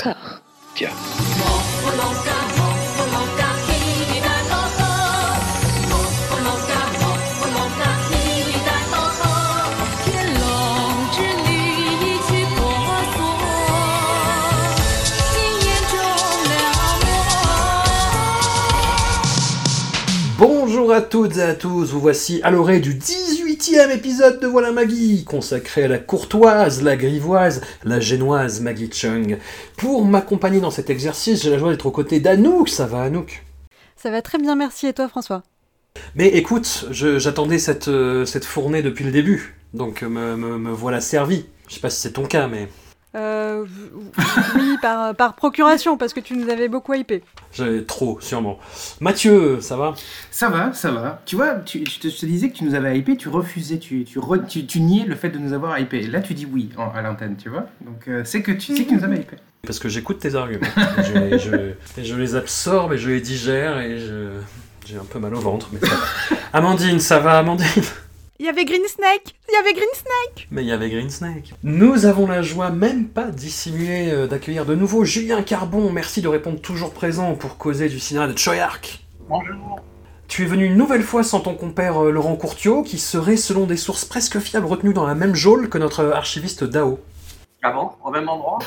Car. Tiens. Bonjour à toutes et à tous, vous voici à l'oreille du 18e épisode de Voilà Maggie, consacré à la courtoise, la grivoise, la génoise Maggie Chung. Pour m'accompagner dans cet exercice, j'ai la joie d'être aux côtés d'Anouk. Ça va Anouk? Ça va très bien, merci. Et toi François? Mais écoute, j'attendais cette, euh, cette fournée depuis le début, donc me, me- me voilà servi. Je sais pas si c'est ton cas, mais euh, Oui, par, par procuration, parce que tu nous avais beaucoup hypé. j'avais trop, sûrement. Mathieu, ça va? Ça va, ça va. Tu vois, tu, je, te, je te disais que tu nous avais hypé, tu refusais, tu, tu, re- tu, tu niais le fait de nous avoir hypé. Là, tu dis oui en- à l'antenne, tu vois. Donc, euh, c'est que tu sais que tu nous avais hypé. Parce que j'écoute tes arguments. je, les- je- et je les absorbe et je les digère et je... J'ai un peu mal au ventre, mais ça va. Amandine, ça va, Amandine? Il y avait Green Snake Il y avait Green Snake Mais il y avait Green Snake. Nous avons la joie, même pas dissimulée, euh, d'accueillir de nouveau Julien Carbon. Merci de répondre toujours présent pour causer du cinéma de Choyark. Bonjour. Tu es venu une nouvelle fois sans ton compère euh, Laurent Courtiot, qui serait, selon des sources presque fiables, retenu dans la même geôle que notre archiviste Dao. Ah bon? Au même endroit?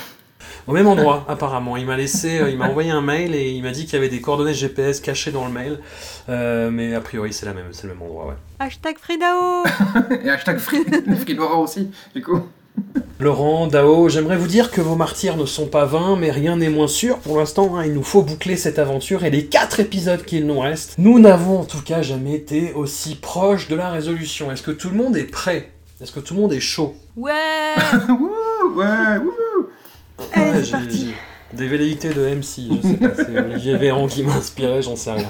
Au même endroit, apparemment. Il m'a laissé, euh, il m'a envoyé un mail et il m'a dit qu'il y avait des coordonnées GPS cachées dans le mail. Euh, mais a priori, c'est la même, c'est le même endroit, ouais. Hashtag Fridao Et hashtag Free, aussi, du coup. Laurent, Dao, j'aimerais vous dire que vos martyrs ne sont pas vains, mais rien n'est moins sûr pour l'instant. hein. il nous faut boucler cette aventure et les quatre épisodes qu'il nous reste. Nous n'avons en tout cas jamais été aussi proches de la résolution. Est-ce que tout le monde est prêt? Est-ce que tout le monde est chaud? Ouais Wouh, ouais, wouh. Allez, Ouais, c'est parti j'ai Des velléités de MC, je sais pas. C'est Olivier Véran qui m'a inspiré, j'en sais rien.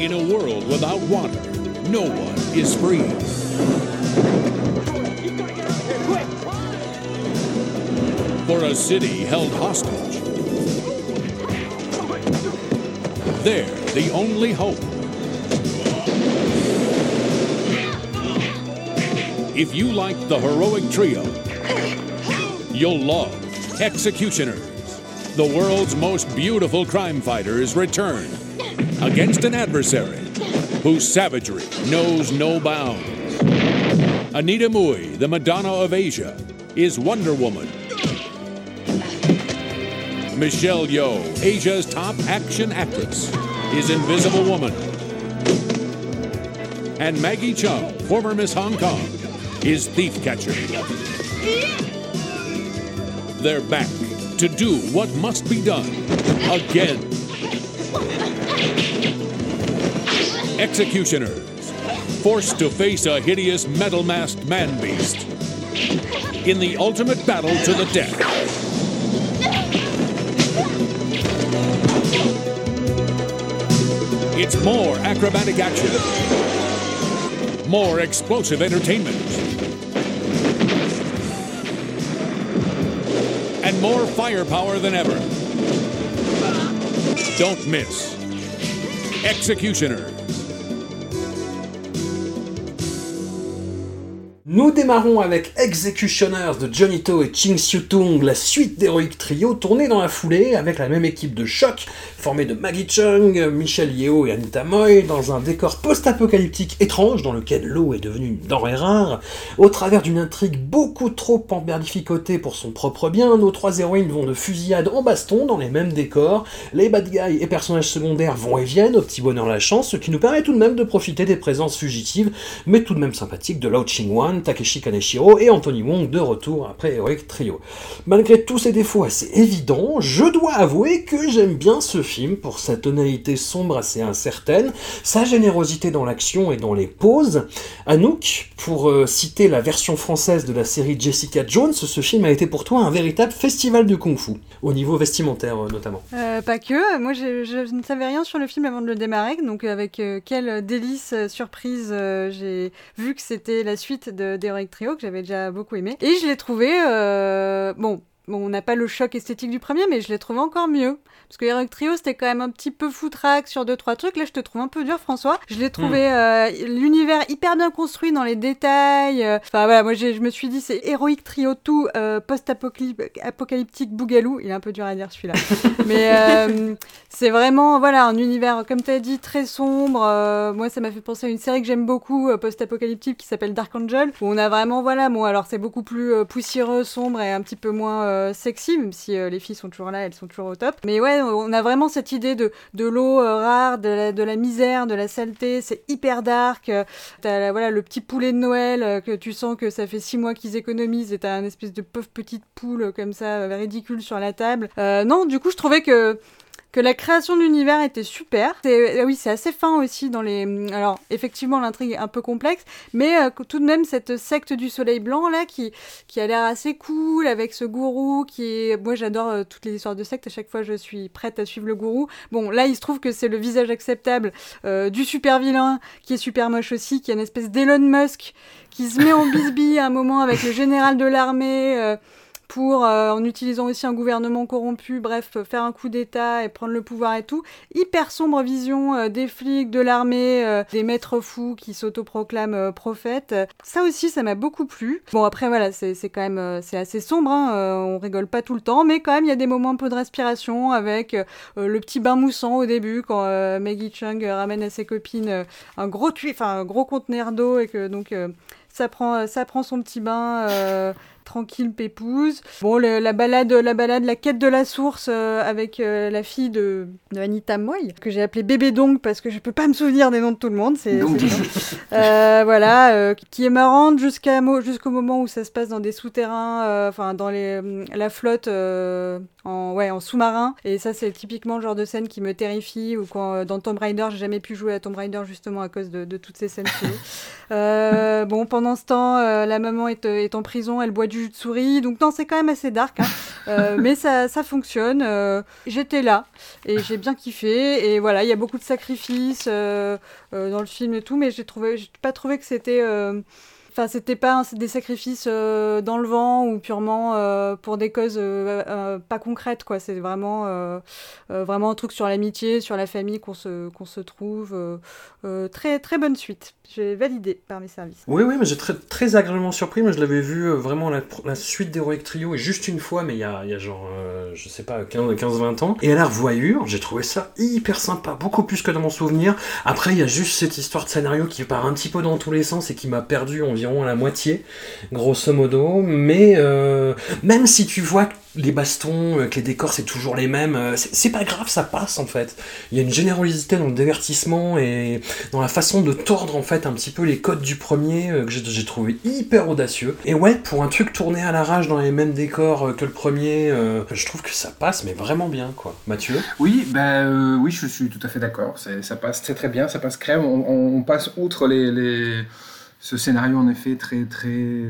In a world without water, no one is free. For a city held hostage, they're the only hope. If you like the heroic trio, you'll love Executioners. The world's most beautiful crime fighters return against an adversary whose savagery knows no bounds. Anita Mui, the Madonna of Asia, is Wonder Woman. Michelle Yeoh, Asia's top action actress, is Invisible Woman. And Maggie Chung, former Miss Hong Kong, is Thief Catcher. They're back to do what must be done again. Executioners, forced to face a hideous metal masked man beast in the ultimate battle to the death. It's more acrobatic action, more explosive entertainment, and more firepower than ever. Don't miss Executioners. Nous démarrons avec Executioners de Johnny To et Ching Siu Tung, la suite d'Heroic Trio, tournée dans la foulée avec la même équipe de choc, formée de Maggie Chung, Michelle Yeoh et Anita Moy, dans un décor post-apocalyptique étrange dans lequel l'eau est devenue une denrée rare. Au travers d'une intrigue beaucoup trop emberlificotée pour son propre bien, nos trois héroïnes vont de fusillade en baston dans les mêmes décors, les bad guys et personnages secondaires vont et viennent, au petit bonheur la chance, ce qui nous permet tout de même de profiter des présences fugitives, mais tout de même sympathiques de Lao Ching-wan, Takeshi Kaneshiro et Anthony Wong de retour après Heroic Trio. Malgré tous ses défauts assez évidents, je dois avouer que j'aime bien ce film pour sa tonalité sombre assez incertaine, sa générosité dans l'action et dans les pauses. Anouk, pour euh, citer la version française de la série Jessica Jones, ce film a été pour toi un véritable festival de kung-fu, au niveau vestimentaire euh, notamment. Euh, Pas que, moi j'ai- je, ne savais rien sur le film avant de le démarrer, donc avec quelle délice, surprise, j'ai vu que c'était la suite de d'Heroic Trio, que j'avais déjà beaucoup aimé. Et je l'ai trouvé, euh, bon, bon, on n'a pas le choc esthétique du premier, mais je l'ai trouvé encore mieux. Parce que Heroic Trio, c'était quand même un petit peu foutraque sur deux, trois trucs. Là, je te trouve un peu dur, François. Je l'ai trouvé euh, l'univers hyper bien construit dans les détails. euh. Enfin, voilà, moi, je me suis dit, c'est Heroic Trio tout, euh, post-apocalyptique Bougalou. Il est un peu dur à dire, celui-là. mais euh, c'est vraiment, voilà, un univers, comme tu as dit, très sombre. Moi, ça m'a fait penser à une série que j'aime beaucoup, post-apocalyptique, qui s'appelle Dark Angel, où on a vraiment, voilà, bon, alors c'est beaucoup plus poussiéreux, sombre et un petit peu moins sexy, même si les filles sont toujours là, elles sont toujours au top. Mais ouais, on a vraiment cette idée de, de l'eau euh, rare, de la, de la misère, de la saleté, c'est hyper dark. Euh, voilà, le petit poulet de Noël, euh, que tu sens que ça fait six mois qu'ils économisent, et t'as un espèce de pauvre petite poule comme ça, ridicule sur la table. Non, du coup, je trouvais que que la création de l'univers était super. Euh, oui, c'est assez fin aussi dans les. Alors, effectivement, l'intrigue est un peu complexe, mais euh, tout de même cette secte du Soleil blanc là, qui qui a l'air assez cool avec ce gourou qui est. Moi, j'adore euh, toutes les histoires de secte. À chaque fois, je suis prête à suivre le gourou. Bon, là, il se trouve que c'est le visage acceptable du super vilain qui est super moche aussi, qui est une espèce d'Elon Musk qui se met en bisbille à un moment avec le général de l'armée. Pour, euh, en utilisant aussi un gouvernement corrompu, bref, faire un coup d'État et prendre le pouvoir et tout. Hyper sombre vision euh, des flics, de l'armée, euh, des maîtres fous qui s'autoproclament euh, prophètes. Ça aussi, ça m'a beaucoup plu. Bon, après, voilà, c'est quand même euh, c'est assez sombre, hein, on rigole pas tout le temps, mais quand même, il y a des moments un peu de respiration avec le petit bain moussant au début quand Maggie Chung ramène à ses copines un gros enfin un gros conteneur d'eau et que donc ça prend ça prend son petit bain tranquille pépouse. Bon le- la balade la balade la quête de la source euh, avec euh, la fille de, de Anita Moy que j'ai appelée bébé Dong parce que je peux pas me souvenir des noms de tout le monde, c'est Donc. Euh, voilà, qui est marrante jusqu'à jusqu'au moment où ça se passe dans des souterrains, enfin dans les, la flotte en ouais en sous-marin. Et ça c'est typiquement le genre de scène qui me terrifie. Ou quand euh, dans Tomb Raider, j'ai jamais pu jouer à Tomb Raider justement à cause de, de toutes ces scènes. Euh, bon, pendant ce temps, euh, la maman est, euh, est en prison, elle boit du jus de souris. Donc non, c'est quand même assez dark, hein. Euh, mais ça, ça fonctionne. J'étais là et j'ai bien kiffé. Et voilà, il y a beaucoup de sacrifices dans le film et tout, mais j'ai trouvé, j'ai pas trouvé que c'était. Enfin, c'était pas des sacrifices euh, dans le vent ou purement euh, pour des causes euh, euh, pas concrètes, quoi. C'est vraiment, vraiment un truc sur l'amitié, sur la famille qu'on se, qu'on se trouve. très, très bonne suite. J'ai validé par mes services. Oui, oui, mais j'ai très, très agréablement surpris. Moi, je l'avais vu vraiment la, la suite d'Heroic Trio, et juste une fois, mais il y a, y a genre, je sais pas, 15-20 ans. Et à la revoyure, j'ai trouvé ça hyper sympa, beaucoup plus que dans mon souvenir. Après, il y a juste cette histoire de scénario qui part un petit peu dans tous les sens et qui m'a perdu à la moitié, grosso modo. Mais euh, même si tu vois que les bastons, euh, que les décors, c'est toujours les mêmes, euh, c'est pas grave, ça passe en fait. Il y a une générosité dans le divertissement et dans la façon de tordre en fait un petit peu les codes du premier que j'ai trouvé hyper audacieux. Et ouais, pour un truc tourné à l'arrache dans les mêmes décors que le premier, je trouve que ça passe mais vraiment bien quoi. Mathieu? Oui, bah, oui, je suis tout à fait d'accord. Ça passe très très bien, ça passe crème. On, on- passe outre les- ce scénario en effet très très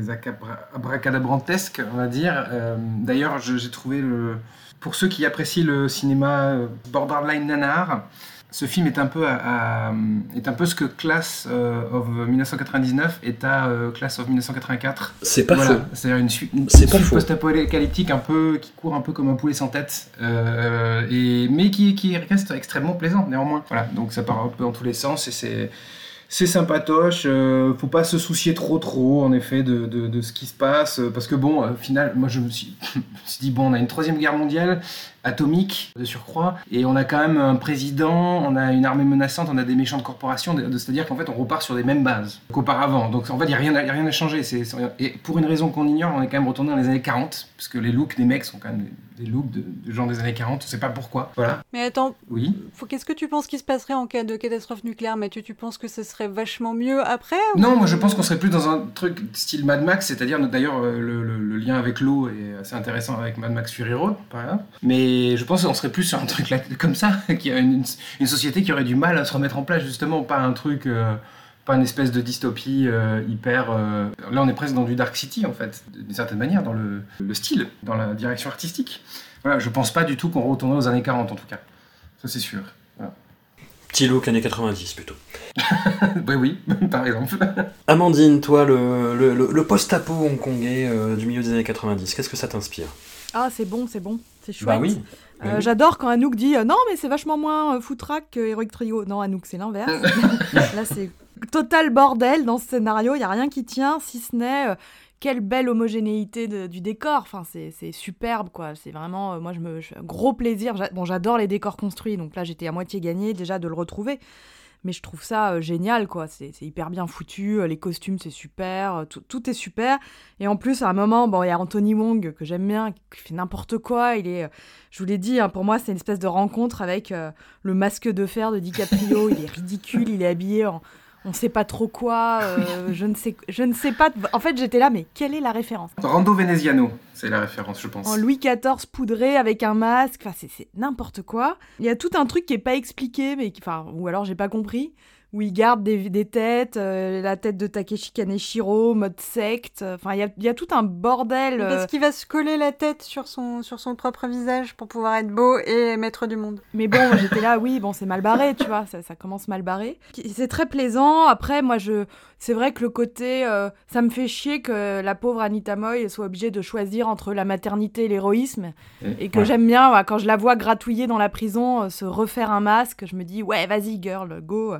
abracadabrantesque, on va dire. Euh, D'ailleurs, j'ai trouvé le pour ceux qui apprécient le cinéma euh, borderline nanar. Ce film est un peu, à- à- est un peu ce que Class euh, of 1999 est à Class of 1984. C'est pas Voilà, faux. C'est-à-dire une, suite post-apocalyptique un peu qui court un peu comme un poulet sans tête, euh, et mais qui, qui reste extrêmement plaisant néanmoins. Voilà, donc ça part un peu dans tous les sens et c'est c'est sympatoche. euh, faut pas se soucier trop trop en effet de, ce qui se passe euh, parce que bon, au final, moi je me suis, dit bon, on a une troisième guerre mondiale atomique de surcroît et on a quand même un président, on a une armée menaçante, on a des méchantes corporations, de- de- c'est-à-dire qu'en fait on repart sur des mêmes bases qu'auparavant. Donc en fait il n'y a, rien à- à changer. C'est- c'est- et pour une raison qu'on ignore, on est quand même retourné dans les années 40 parce que les looks des mecs sont quand même des looks de, de gens des années 40, on sait pas pourquoi. Voilà. Mais attends, Oui. qu'est-ce que tu penses qui se passerait en cas de catastrophe nucléaire, Mathieu? Tu penses que ce serait vachement mieux après ou- Non, moi je pense qu'on serait plus dans un truc style Mad Max, c'est-à-dire d'ailleurs euh, le, le- le lien avec l'eau est assez intéressant avec Mad Max Fury Road, par exemple. Mais je pense qu'on serait plus sur un truc là, comme ça, qui a une, une société qui aurait du mal à se remettre en place justement, pas un truc, euh, pas une espèce de dystopie euh, hyper. euh, Là, on est presque dans du Dark City en fait, d'une certaine manière, dans le, le style, dans la direction artistique. Voilà, je pense pas du tout qu'on retournerait aux années 40 en tout cas. Ça c'est sûr. Petit look années 90 plutôt. oui, oui, par exemple. Amandine, toi, le, le, le- post-apo hongkongais euh, du milieu des années 90, qu'est-ce que ça t'inspire? Ah, c'est bon, c'est bon, c'est chouette. Bah oui. Euh, Bah oui. J'adore quand Anouk dit euh, non, mais c'est vachement moins euh, footrack que Heroic Trio. Non, Anouk, c'est l'inverse. Là, c'est total bordel dans ce scénario. Il y a rien qui tient, si ce n'est euh, quelle belle homogénéité du décor. Enfin, c'est superbe, quoi. C'est vraiment, euh, moi, je me, gros plaisir. Bon, j'adore les décors construits, donc là, j'étais à moitié gagnée déjà de le retrouver. Mais je trouve ça euh, génial, quoi. C'est hyper bien foutu. Les costumes, c'est super. Tout, tout est super. Et en plus, à un moment, bon, il y a Anthony Wong que j'aime bien, qui fait n'importe quoi. Il est, je vous l'ai dit, hein, pour moi, c'est une espèce de rencontre avec le masque de fer de DiCaprio. il est ridicule. Il est habillé en, on sait pas trop quoi. euh, je ne sais, je ne sais pas. En fait, j'étais là, mais quelle est la référence? Rando Veneziano, c'est la référence, je pense. en Louis XIV poudré avec un masque, enfin c'est n'importe quoi. Il y a tout un truc qui est pas expliqué, mais qui- enfin ou alors j'ai pas compris. Où il garde des, des têtes, euh, la tête de Takeshi Kaneshiro, mode secte. Enfin, il y a, il y a tout un bordel. euh, Parce qu'il va se coller la tête sur son, sur son propre visage pour pouvoir être beau et maître du monde. Mais bon, j'étais là, oui, bon, c'est mal barré, tu vois, ça, ça commence mal barré. C'est très plaisant. Après, moi, je, c'est vrai que le côté, euh, ça me fait chier que la pauvre Anita Moy soit obligée de choisir entre la maternité et l'héroïsme, et que Ouais. j'aime bien, ouais, quand je la vois gratouiller dans la prison, euh, se refaire un masque, je me dis, ouais, vas-y, girl, go.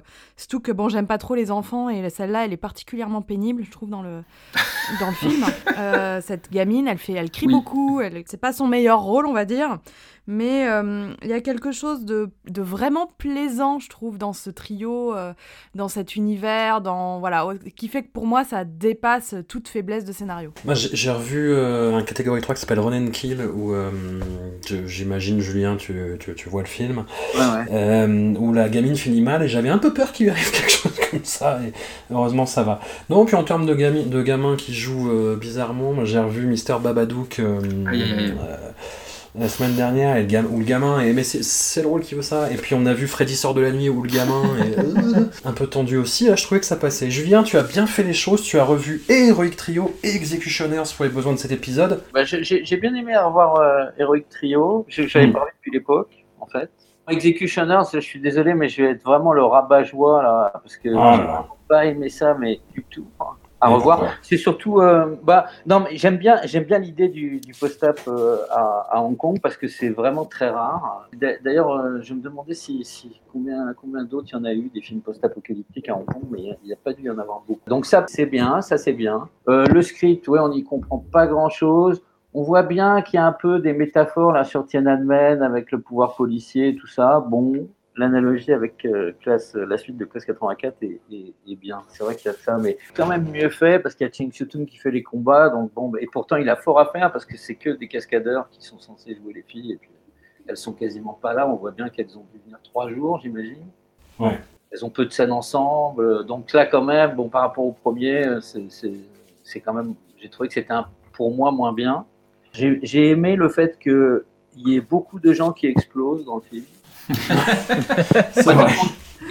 Surtout que bon, j'aime pas trop les enfants, et celle-là, elle est particulièrement pénible, je trouve, dans le, dans le film. Euh, cette gamine, elle fait, elle crie Oui. beaucoup, elle, c'est pas son meilleur rôle, on va dire. Mais euh, il y a quelque chose de, de vraiment plaisant, je trouve, dans ce trio, euh, dans cet univers, dans voilà, qui fait que pour moi, ça dépasse toute faiblesse de scénario. Moi, j'ai revu euh, un catégorie 3 qui s'appelle Run and Kill, où euh, j'imagine, Julien, tu, tu, tu vois le film, Ouais, ouais. euh, où la gamine finit mal, et j'avais un peu peur qu'il lui arrive quelque chose comme ça, et heureusement ça va. Non, puis en termes de, gami- de gamins qui jouent euh, bizarrement, moi, j'ai revu Mister Babadook euh, Aïe, aïe, aïe. La semaine dernière, et le gam- où le gamin est. Mais c'est- c'est le rôle qui veut ça. Et puis on a vu Freddy sort de la nuit, où le gamin est euh, un peu tendu aussi. Là, je trouvais que ça passait. Julien, tu as bien fait les choses, tu as revu et Heroic Trio et Executioners pour les besoins de cet épisode. Bah, j'ai- bien aimé revoir euh, Heroic Trio. Je- J'avais Mm. parlé depuis l'époque, en fait. Executioners, je suis désolé, mais je vais être vraiment le rabat-joie là, parce que Ah j'ai pas aimé ça, mais du tout. À revoir. C'est surtout, euh, bah, non, mais j'aime bien, j'aime bien l'idée du, du post-up euh, à, à Hong Kong parce que c'est vraiment très rare. D'a- D'ailleurs, euh, je me demandais si, si combien, combien d'autres il y en a eu des films post-apocalyptiques à Hong Kong, mais il n'y a, pas dû y en avoir beaucoup. Donc ça, c'est bien, ça c'est bien. Le script, ouais, on n'y comprend pas grand-chose. On voit bien qu'il y a un peu des métaphores là sur Tiananmen avec le pouvoir policier et tout ça. Bon, l'analogie avec euh, classe, la suite de classe 84 est, est- est bien. C'est vrai qu'il y a ça, mais quand même mieux fait parce qu'il y a Ching Tung qui fait les combats. Donc bon, et pourtant il a fort à faire parce que c'est que des cascadeurs qui sont censés jouer les filles et puis elles sont quasiment pas là. On voit bien qu'elles ont dû venir trois jours, j'imagine. Ouais. Elles ont peu de scènes ensemble. Donc là, quand même, bon, par rapport au premier, euh, c'est- quand même. J'ai trouvé que c'était pour moi moins bien. J'ai j'ai aimé le fait qu'il y ait beaucoup de gens qui explosent dans le film. C'est vrai.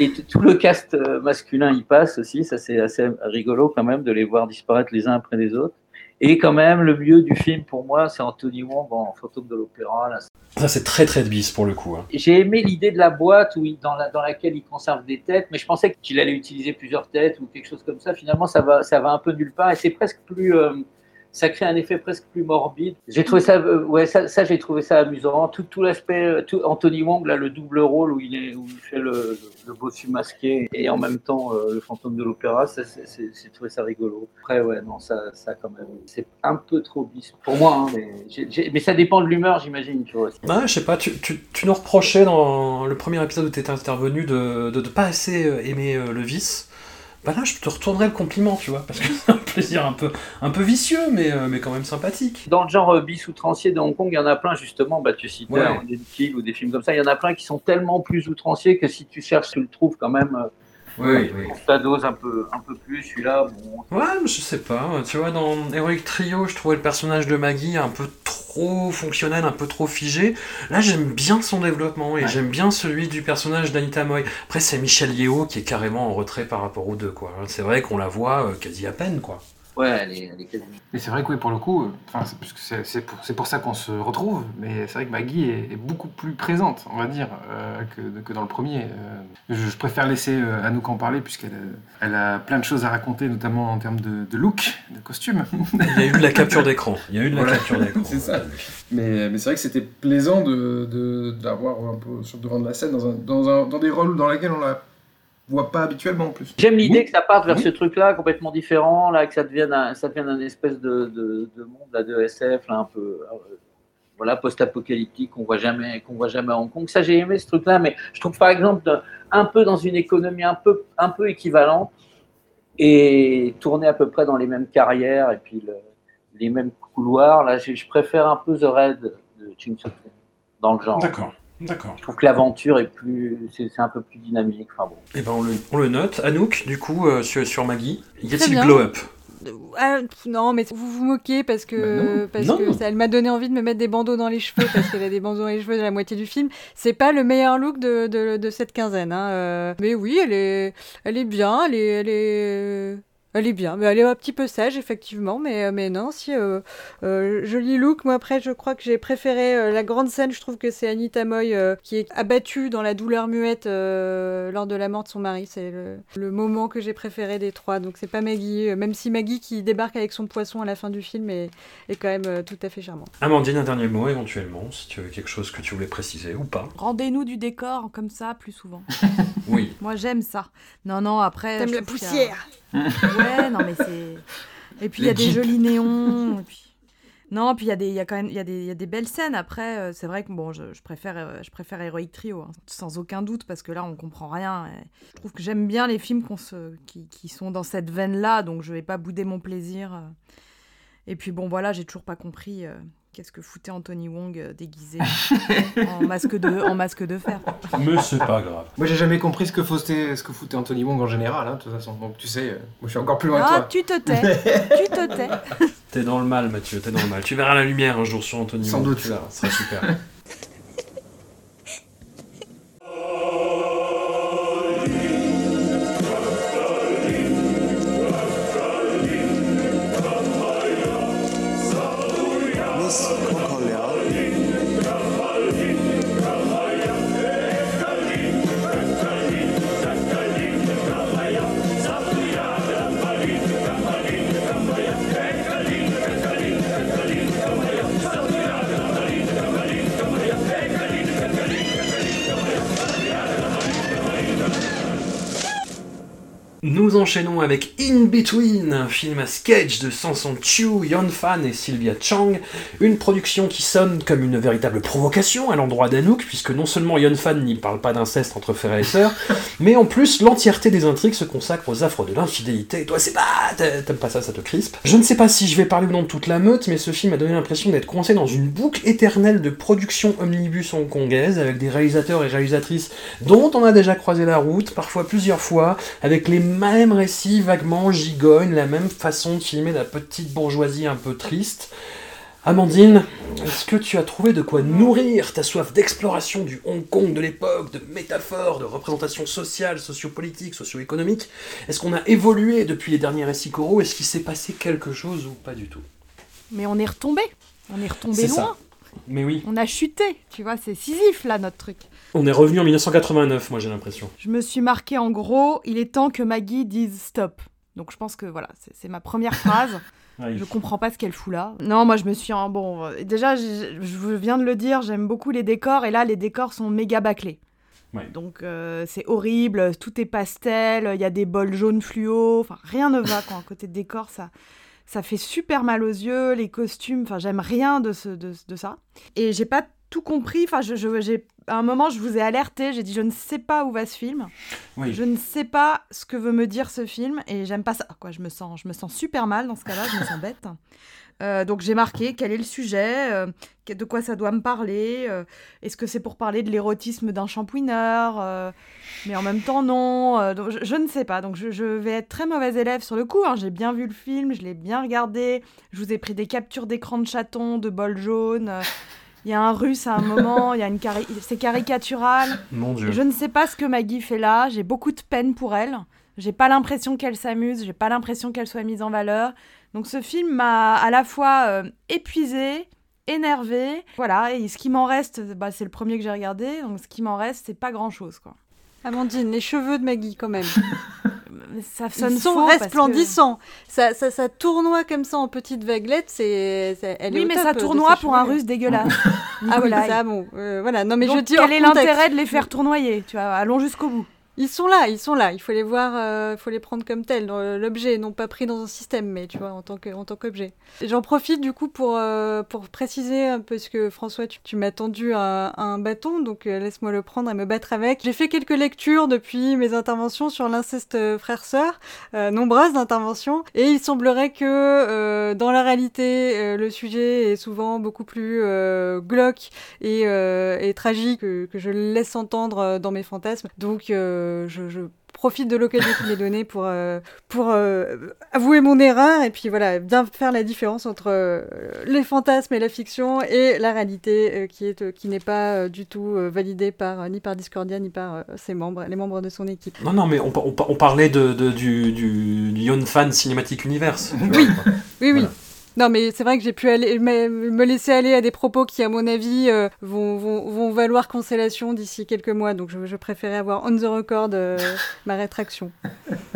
Et tout le cast euh, masculin y passe aussi, ça c'est assez rigolo quand même de les voir disparaître les uns après les autres. Et quand même, le mieux du film pour moi, c'est Anthony Wong en fantôme de l'opéra. là. Ça, c'est très très de bis pour le coup. hein. J'ai aimé l'idée de la boîte où il- dans, la- dans laquelle il conserve des têtes, mais je pensais qu'il allait utiliser plusieurs têtes ou quelque chose comme ça. Finalement, ça va, ça va un peu nulle part et c'est presque plus. euh, ça crée un effet presque plus morbide. J'ai trouvé ça, euh, ouais, ça, j'ai trouvé ça amusant. Tout, tout l'aspect, euh, tout, Anthony Wong, là, le double rôle où il est, où il fait le, le, bossu masqué et en même temps euh, le fantôme de l'opéra, j'ai trouvé ça rigolo. Après, ouais, non, ça, ça quand même, c'est un peu trop bis pour moi, hein, mais, mais ça dépend de l'humeur, j'imagine, tu vois. Bah, je sais pas, tu, tu, tu nous reprochais dans le premier épisode où tu étais intervenu de ne pas assez euh, aimer le vice. Bah là, je te retournerai le compliment, tu vois, parce que c'est un plaisir un peu, un peu vicieux, mais, euh, mais quand même sympathique. Dans le genre euh, bis outrancier de Hong Kong, il y en a plein justement, bah, tu citais Ouais. Iron Kill ou des films comme ça, il y en a plein qui sont tellement plus outranciers que si tu cherches, tu le trouves quand même euh, Oui, oui. ta dose un peu, un peu plus. Celui-là, bon, Ouais, je sais pas. Tu vois, dans Heroic Trio, je trouvais le personnage de Maggie un peu trop fonctionnel, un peu trop figé. Là, j'aime bien son développement et Ouais. j'aime bien celui du personnage d'Anita Moy. Après, c'est Michel Yeo qui est carrément en retrait par rapport aux deux, quoi. C'est vrai qu'on la voit euh, quasi à peine, quoi. Ouais, elle est, elle est quasi. Mais c'est vrai que oui, pour le coup, euh, enfin, c'est, pour, c'est pour ça qu'on se retrouve, mais c'est vrai que Maggie est, est beaucoup plus présente, on va dire, euh, que, que dans le premier. Euh, je, je préfère laisser euh, Anouk en parler, puisqu'elle a, elle a plein de choses à raconter, notamment en termes de, de look, de costume. Il y a eu de la capture d'écran. Il y a eu de la Voilà. capture d'écran. C'est ça. Mais, mais c'est vrai que c'était plaisant de, de, d'avoir un peu sur le devant de la scène dans, un, dans, un, dans des rôles dans lesquels on la voit pas habituellement en plus. J'aime l'idée Oui. que ça parte vers Oui. ce truc-là complètement différent, là, que ça devienne un, ça devienne un espèce de, de, de monde là, de SF, là, un peu euh, voilà, post-apocalyptique qu'on voit jamais, qu'on voit jamais à Hong Kong. Ça, j'ai aimé ce truc-là, mais je trouve par exemple un peu dans une économie un peu, un peu équivalente et tourner à peu près dans les mêmes carrières et puis le- les mêmes couloirs. Là, je préfère un peu The Red de Ching Soo dans le genre. D'accord. D'accord. Je trouve que l'aventure est plus, c'est un peu plus dynamique. Enfin bon. Eh ben on le, on le note. Anouk, du coup, euh, sur, sur Maggie, y a-t-il glow up? Ah, non, mais vous vous moquez parce que, Bah non. parce Non. que ça, elle m'a donné envie de me mettre des bandeaux dans les cheveux parce qu'elle a des bandeaux dans les cheveux de la moitié du film. C'est pas le meilleur look de, de, de cette quinzaine. Hein. euh, mais oui, elle est, elle est bien, elle est, elle est, elle est bien. Mais elle est un petit peu sage, effectivement. Mais, mais non, si, euh, euh, joli look. Moi, après, je crois que j'ai préféré euh, la grande scène. Je trouve que c'est Anita Moy euh, qui est abattue dans la douleur muette euh, lors de la mort de son mari. C'est le, le moment que j'ai préféré des trois. Donc, c'est pas Maggie. euh, Même si Maggie qui débarque avec son poisson à la fin du film est, est quand même euh, tout à fait charmante. Amandine, un dernier mot éventuellement, si tu avais quelque chose que tu voulais préciser ou pas. Rendez-nous du décor comme ça plus souvent. Oui. Moi, j'aime ça. Non, non, après. T'aimes la trouve qu'il y a- poussière Ouais, non, mais c'est. Et puis il y a des jolis néons. et puis... Non, puis il y a des, y a quand même, y a des, y a des belles scènes. Après, euh, c'est vrai que bon, je, je préfère, euh, je préfère Heroic Trio, hein, sans aucun doute, parce que là, on comprend rien. et je trouve que j'aime bien les films se, qui, qui sont dans cette veine-là, donc je vais pas bouder mon plaisir. euh. Et puis bon, voilà, j'ai toujours pas compris. euh, Qu'est-ce que foutait Anthony Wong euh, déguisé en masque de, en masque de fer Mais c'est pas grave. Moi, j'ai jamais compris ce que foutait, ce que foutait Anthony Wong en général, hein, de toute façon. Donc, tu sais, euh, moi, je suis encore plus loin que Ah, toi. tu te tais, tu te tais. T'es dans le mal, Mathieu, t'es dans le mal. Tu verras la lumière un jour sur Anthony. Sans Wong, doute. Tu verras, ce sera super. enchaînons avec In Between, un film à sketch de Samson Chu, Yon Fan et Sylvia Chang, une production qui sonne comme une véritable provocation à l'endroit d'Anouk, puisque non seulement Yon Fan n'y parle pas d'inceste entre frères et sœurs, mais en plus l'entièreté des intrigues se consacre aux affres de l'infidélité. Toi c'est pas, t'a- t'aimes pas ça, ça te crispe. Je ne sais pas si je vais parler ou non de toute la meute, mais ce film a donné l'impression d'être coincé dans une boucle éternelle de production omnibus hongkongaise, avec des réalisateurs et réalisatrices dont on a déjà croisé la route, parfois plusieurs fois, avec les mêmes récits vaguement gigognes, la même façon de filmer la petite bourgeoisie un peu triste. Amandine, est-ce que tu as trouvé de quoi nourrir ta soif d'exploration du Hong Kong de l'époque, de métaphores, de représentations sociales, sociopolitiques, socio-économiques? Est-ce qu'on a évolué depuis les derniers récits coraux? Est-ce qu'il s'est passé quelque chose ou pas du tout? Mais on est retombé. On est retombé loin. ça. Mais oui, On a chuté, tu vois, c'est Sisyphe là notre truc. On est revenu en 1989, moi j'ai l'impression. Je me suis marqué en gros, il est temps que Maggie dise stop. Donc je pense que voilà, c'est ma première phrase. Ouais, Je comprends pas ce qu'elle fout là. Non, moi je me suis en bon. Déjà, je, je viens de le dire, j'aime beaucoup les décors et là les décors sont méga bâclés. Ouais. Donc euh, c'est horrible, tout est pastel, il y a des bols jaunes fluo, enfin rien ne va quand côté décor ça ça fait super mal aux yeux, les costumes, enfin j'aime rien de, ce, de, de ça. Et j'ai pas tout compris, enfin je, je- j'ai à un moment je vous ai alerté, j'ai dit je ne sais pas où va ce film. Oui. Je ne sais pas ce que veut me dire ce film et j'aime pas ça. Quoi, je me sens, je me sens super mal dans ce cas-là. Je me sens bête. Euh, donc j'ai marqué quel est le sujet, euh, de quoi ça doit me parler. euh, Est-ce que c'est pour parler de l'érotisme d'un shampooineur Mais en même temps non. donc je, je ne sais pas. Donc je, je vais être très mauvaise élève sur le coup. hein. J'ai bien vu le film, je l'ai bien regardé. Je vous ai pris des captures d'écran de chatons, de bols jaunes. Il y a un russe à un moment. Il y a une cari- c'est caricatural. Mon dieu. Je ne sais pas ce que Maggie fait là. J'ai beaucoup de peine pour elle. J'ai pas l'impression qu'elle s'amuse. J'ai pas l'impression qu'elle soit mise en valeur. Donc ce film m'a à la fois euh, épuisé, énervé, voilà, et ce qui m'en reste, bah, c'est le premier que j'ai regardé, donc ce qui m'en reste, c'est pas grand-chose, quoi. Amandine, les cheveux de Maggie, quand même. Ça sonne Ils sont faux parce que- resplendissants. Ça, ça, ça tournoie comme ça en petites vaguelettes. C'est, elle est Oui, mais top ça tournoie pour un russe dégueulasse. Ah oui, Nicolas. ça, bon, euh, voilà. Non, mais Donc, je dis quel est l'intérêt de les faire tournoyer Tu vois, allons jusqu'au bout. Ils sont là, ils sont là. Il faut les voir, euh, il faut les prendre comme tels, dans l'objet, non pas pris dans un système, mais tu vois, en tant que, tant qu'objet. Et J'en profite du coup pour euh, pour préciser un peu ce que François, tu, tu m'as tendu un, un bâton, donc euh, laisse-moi le prendre et me battre avec. J'ai fait quelques lectures depuis mes interventions sur l'inceste euh, frère-sœur, euh, nombreuses interventions, et il semblerait que euh, dans la réalité, euh, le sujet est souvent beaucoup plus euh, glauque et, euh, et tragique que, que je le laisse entendre euh, dans mes fantasmes. Donc euh, je, je profite de l'occasion qu'il m'est donnée pour, euh, pour euh, avouer mon erreur et puis voilà, bien faire la différence entre euh, les fantasmes et la fiction et la réalité euh, qui est euh, qui n'est pas euh, du tout euh, validée par euh, ni par Discordia ni par euh, ses membres, les membres de son équipe. Non, non, mais on, par- on par- on parlait de, de- du, du, du Yon Fan Cinematic Universe. Oui. Oui, oui. Voilà. Non, mais c'est vrai que j'ai pu aller, me, laisser aller à des propos qui, à mon avis, euh, vont, vont, vont valoir cancellation d'ici quelques mois. Donc, je, je préférais avoir on the record euh, ma rétraction.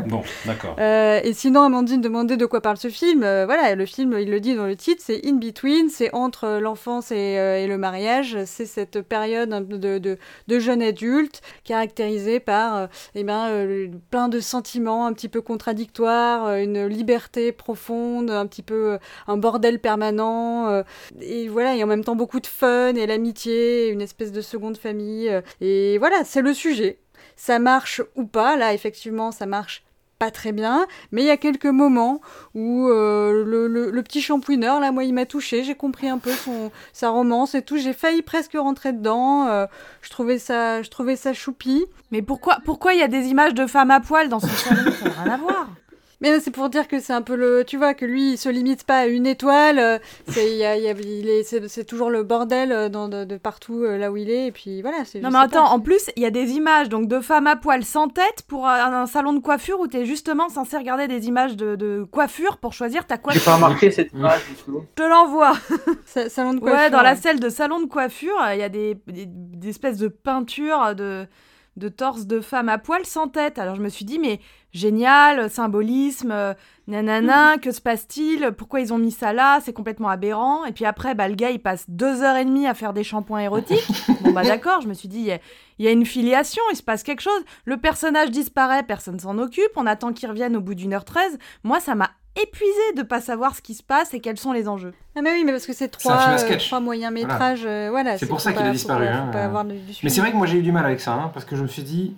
Bon, d'accord. Euh, et sinon, Amandine demandait de quoi parle ce film. Voilà, le film, il le dit dans le titre, c'est In Between, c'est entre l'enfance et, et le mariage. C'est cette période de, de, de jeune adulte caractérisée par eh ben, plein de sentiments un petit peu contradictoires, une liberté profonde, un petit peu un bordel permanent. euh, et voilà, et en même temps beaucoup de fun et l'amitié, une espèce de seconde famille. euh, et voilà, c'est le sujet. Ça marche ou pas. Là, effectivement, ça marche pas très bien, mais il y a quelques moments où euh, le, le- le petit shampooineur, là, moi, il m'a touché, j'ai compris un peu son, sa romance et tout, j'ai failli presque rentrer dedans, euh, je, trouvais ça, je trouvais ça choupi. Mais pourquoi pourquoi il y a des images de femmes à poil dans son salon? Ça n'a rien à voir. Mais c'est pour dire que c'est un peu le... Tu vois, que lui, il se limite pas à une étoile, euh, c'est, il y a- a- est, toujours le bordel euh, dans, de, de partout euh, là où il est, et puis voilà. C'est, Non mais attends, pas, en plus, il y a des images donc de femmes à poil sans tête pour un, un salon de coiffure où tu es justement censé regarder des images de, de coiffure pour choisir ta J'ai coiffure. pas remarqué cette image du tout. Je te l'envoie. Sa- salon de coiffure. Ouais, dans la salle de salon de coiffure, il y a des, des, des espèces de peintures de, de torse de femmes à poil sans tête. Alors je me suis dit, mais génial, symbolisme, euh, nanana, que se passe-t-il? Pourquoi ils ont mis ça là? C'est complètement aberrant. Et puis après, bah, le gars, il passe deux heures et demie à faire des shampoings érotiques. bon, bah d'accord, je me suis dit, il y y, a une filiation, il se passe quelque chose. Le personnage disparaît, personne s'en occupe. On attend qu'il revienne au bout d'une heure treize. Moi, ça m'a épuisé de pas savoir ce qui se passe et quels sont les enjeux. Ah mais oui, mais parce que c'est trois, euh, trois moyens métrages, euh, voilà. C'est pour ça qu'il a disparu, pas- hein, pas euh. avoir de- du Mais c'est vrai que moi j'ai eu du mal avec ça, hein, parce que je me suis dit,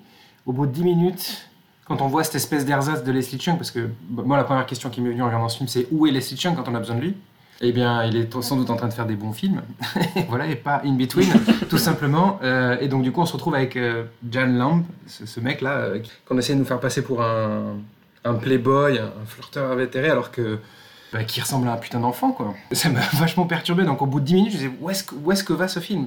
au bout de 10 minutes, quand on voit cette espèce d'ersatz de Leslie Chung, parce que bah, moi la première question qui m'est venue en regardant ce film, c'est où est Leslie Chung quand on a besoin de lui? Eh bien, il est sans doute en train de faire des bons films, voilà, et pas In Between, tout simplement. Euh, et donc du coup, on se retrouve avec euh, Jan Lamb, ce, ce mec-là, euh, qu'on essaie de nous faire passer pour un, un playboy, un, flirteur invétéré, alors que bah, qui ressemble à un putain d'enfant, quoi. Ça m'a vachement perturbé. Donc au bout de 10 minutes, je me disais, où est-ce que, où est-ce que va ce film?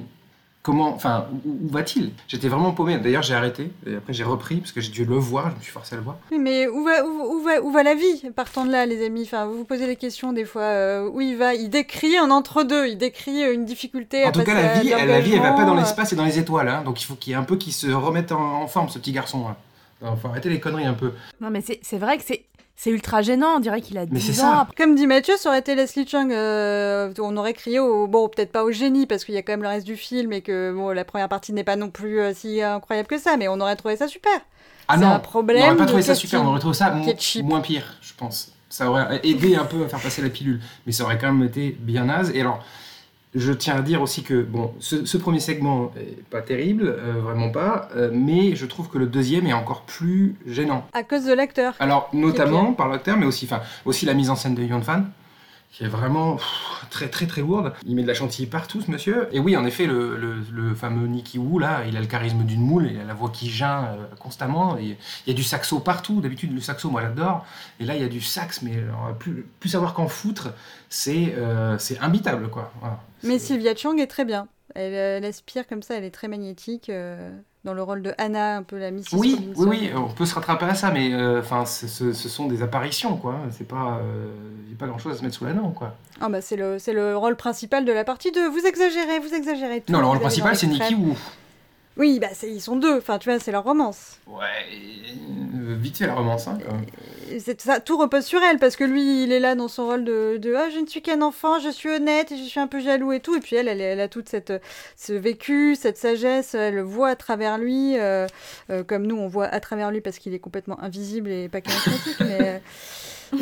Comment, enfin, où, où va-t-il? J'étais vraiment paumé. D'ailleurs, j'ai arrêté et après j'ai repris parce que j'ai dû le voir. Je me suis forcé à le voir. Oui, mais où va, où, où va, où va la vie Partant de là, les amis? Enfin, vous vous posez des questions des fois. euh, où il va? Il décrit un entre-deux. Il décrit euh, une difficulté. En à tout cas, la vie, la vie, elle va pas dans l'espace et dans les étoiles. hein. Donc il faut qu'il y ait un peu qu'il se remette en, en forme, ce petit garçon. là. Il faut arrêter les conneries un peu. Non, mais c'est c'est vrai que c'est c'est ultra gênant. On dirait qu'il a 10 Mais ans. ça. Comme dit Mathieu, ça aurait été Leslie Chung. euh, on aurait crié au. Bon, peut-être pas au génie, parce qu'il y a quand même le reste du film et que bon, la première partie n'est pas non plus euh, si incroyable que ça, mais on aurait trouvé ça super. Ah C'est non, un problème on n'aurait pas trouvé ça super. On aurait trouvé ça moins pire, je pense. Ça aurait aidé un peu à faire passer la pilule, mais ça aurait quand même été bien naze. Et alors, je tiens à dire aussi que bon, ce, ce premier segment est pas terrible, euh, vraiment pas, euh, mais je trouve que le deuxième est encore plus gênant. À cause de l'acteur. Alors, notamment par l'acteur, mais aussi, enfin, aussi la mise en scène de Yon Fan, qui est vraiment pff, très très très lourde. Il met de la chantilly partout, ce monsieur. Et oui, en effet, le, le- le fameux Nicky Wu, là, il a le charisme d'une moule, il a la voix qui geint euh, constamment. Et il y a du saxo partout. D'habitude, le saxo, moi, j'adore. Et là, il y a du sax, mais on va plus, plus savoir qu'en foutre. C'est euh, c'est imbitable, quoi. Voilà. Mais Sylvia Chung est très bien. Elle, euh, elle aspire comme ça, elle est très magnétique. euh, dans le rôle de Anna, un peu la Mrs. Oui, Robinson. oui, oui, on peut se rattraper à ça, mais euh, enfin, ce, ce- ce sont des apparitions, quoi. C'est pas, euh, y a pas grand-chose à se mettre sous la dent, quoi. Ah bah c'est le, c'est le rôle principal de la partie 2. Vous exagérez, vous exagérez. tout. Non, le rôle principal, c'est. Nikki Wu. Oui, bah ils sont deux. Enfin, tu vois, c'est leur romance. Ouais, euh, vite fait la romance, hein. ça, tout repose sur elle parce que lui, il est là dans son rôle de, de ah, je ne suis qu'un enfant, je suis honnête et je suis un peu jaloux et tout. Et puis elle, elle, elle a toute cette ce vécu, cette sagesse, elle le voit à travers lui, euh, euh, comme nous on voit à travers lui parce qu'il est complètement invisible et pas charismatique. mais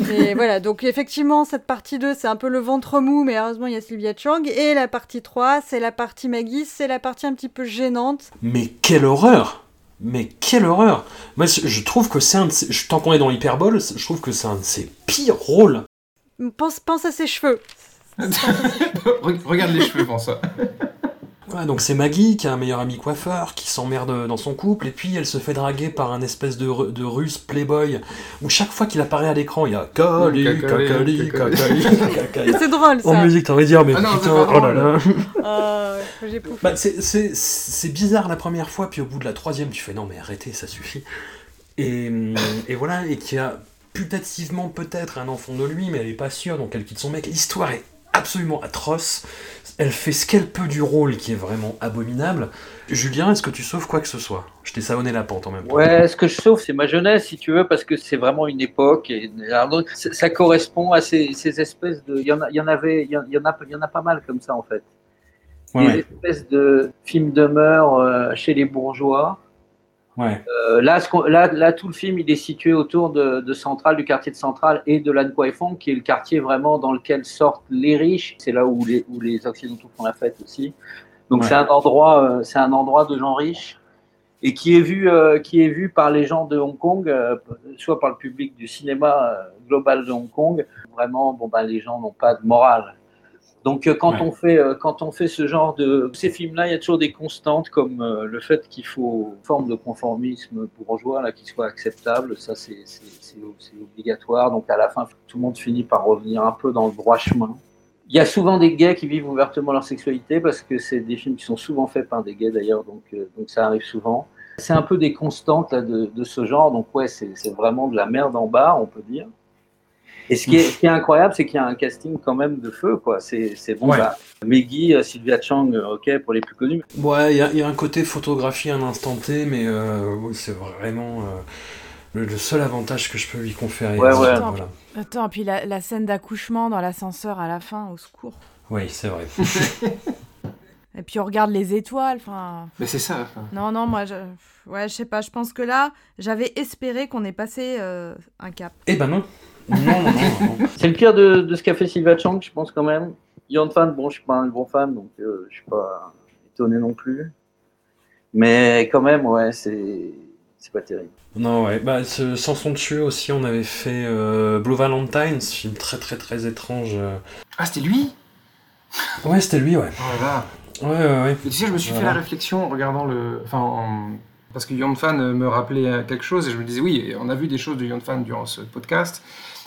mais voilà, donc effectivement, cette partie 2, c'est un peu le ventre mou, mais heureusement, il y a Sylvia Chang. Et la partie 3, c'est la partie Maggie, c'est la partie un petit peu gênante. Mais quelle horreur Mais quelle horreur Moi, je trouve que c'est un de ces- je- Tant qu'on est dans l'hyperbole, je trouve que c'est un de ses pires rôles. Pense, pense à ses cheveux. Re- Regarde les cheveux, François. Ouais, donc c'est Maggie qui a un meilleur ami coiffeur, qui s'emmerde dans son couple, et puis elle se fait draguer par un espèce de, de russe playboy, où chaque fois qu'il apparaît à l'écran, il y a Cacali, Cacali. Cacali, Cacali. C'est drôle En ça. musique, t'aurais dire, mais Ah non, putain, oh là là. Ah. Bah, c'est- bizarre la première fois, puis au bout de la troisième, tu fais non, mais arrêtez, ça suffit. Et, hum, et voilà, et qui a putativement peut-être un enfant de lui, mais elle est pas sûre, donc elle quitte son mec. L'histoire est absolument atroce. Elle fait ce qu'elle peut du rôle, qui est vraiment abominable. Julien, est-ce que tu sauves quoi que ce soit? Je t'ai savonné la pente en même temps. Ouais, ce que je sauve, c'est ma jeunesse, si tu veux, parce que c'est vraiment une époque. Et, ça correspond à ces, ces espèces de. Il y en, a, il y en avait, il y en a, il y en a pas mal comme ça en fait. Ouais, Des ouais. espèces de films de mœurs euh, chez les bourgeois. Ouais. Euh, là, ce qu'on- là, là, tout le film, il est situé autour de, de Centrale, du quartier de Centrale et de Lan Fong, qui est le quartier vraiment dans lequel sortent les riches. C'est là où les, où les Occidentaux font la fête aussi. Donc Ouais. c'est un endroit, euh, c'est un endroit de gens riches et qui est vu, euh, qui est vu par les gens de Hong Kong, soit par le public du cinéma global de Hong Kong. Vraiment, bon ben les gens n'ont pas de morale. Donc euh, quand Ouais. on fait euh, quand on fait ce genre de ces films-là, il y a toujours des constantes comme euh, le fait qu'il faut une forme de conformisme bourgeois là qui soit acceptable. Ça c'est obligatoire. Donc à la fin, tout le monde finit par revenir un peu dans le droit chemin. Il y a souvent des gays qui vivent ouvertement leur sexualité parce que c'est des films qui sont souvent faits par des gays d'ailleurs, donc, donc ça arrive souvent. C'est un peu des constantes là, de, de ce genre, donc ouais, c'est c'est vraiment de la merde en bas, on peut dire. Et ce qui est, ce qui est incroyable, c'est qu'il y a un casting quand même de feu, quoi. C'est c'est bon, Ouais. bah, Meggy, euh, Sylvia Chang, euh, ok, pour les plus connus. Ouais, il y, a- il y a un côté photographie à un instant T, mais euh, oui, c'est vraiment euh, le, le seul avantage que je peux lui conférer. Ouais, ouais. Voilà. Attends, puis la, la scène d'accouchement dans l'ascenseur à la fin, au secours. Oui, c'est vrai. Et puis on regarde les étoiles, enfin... Mais c'est ça. Non, non, moi, je... Ouais, je sais pas, je pense que là, j'avais espéré qu'on ait passé euh, un cap. Eh ben non. Non, non, non. C'est le pire de, de ce qu'a fait Sylvia Chang, je pense quand même. Yon Fan, bon, je suis pas un grand fan, donc euh, je suis pas étonné non plus. Mais quand même, ouais, c'est c'est pas terrible. Non, ouais. Bah, ce- sans son dessus aussi, on avait fait euh, Blue Valentine, ce film très très très étrange. euh. Ah, c'était lui? Ouais, c'était lui, ouais. Oh là là. Ouais, ouais, ouais. Tu sais, je me suis Voilà. fait la réflexion en regardant le. Enfin, en- parce que Yon Fan me rappelait euh, quelque chose et je me disais, oui, on a vu des choses de Yon Fan durant ce podcast.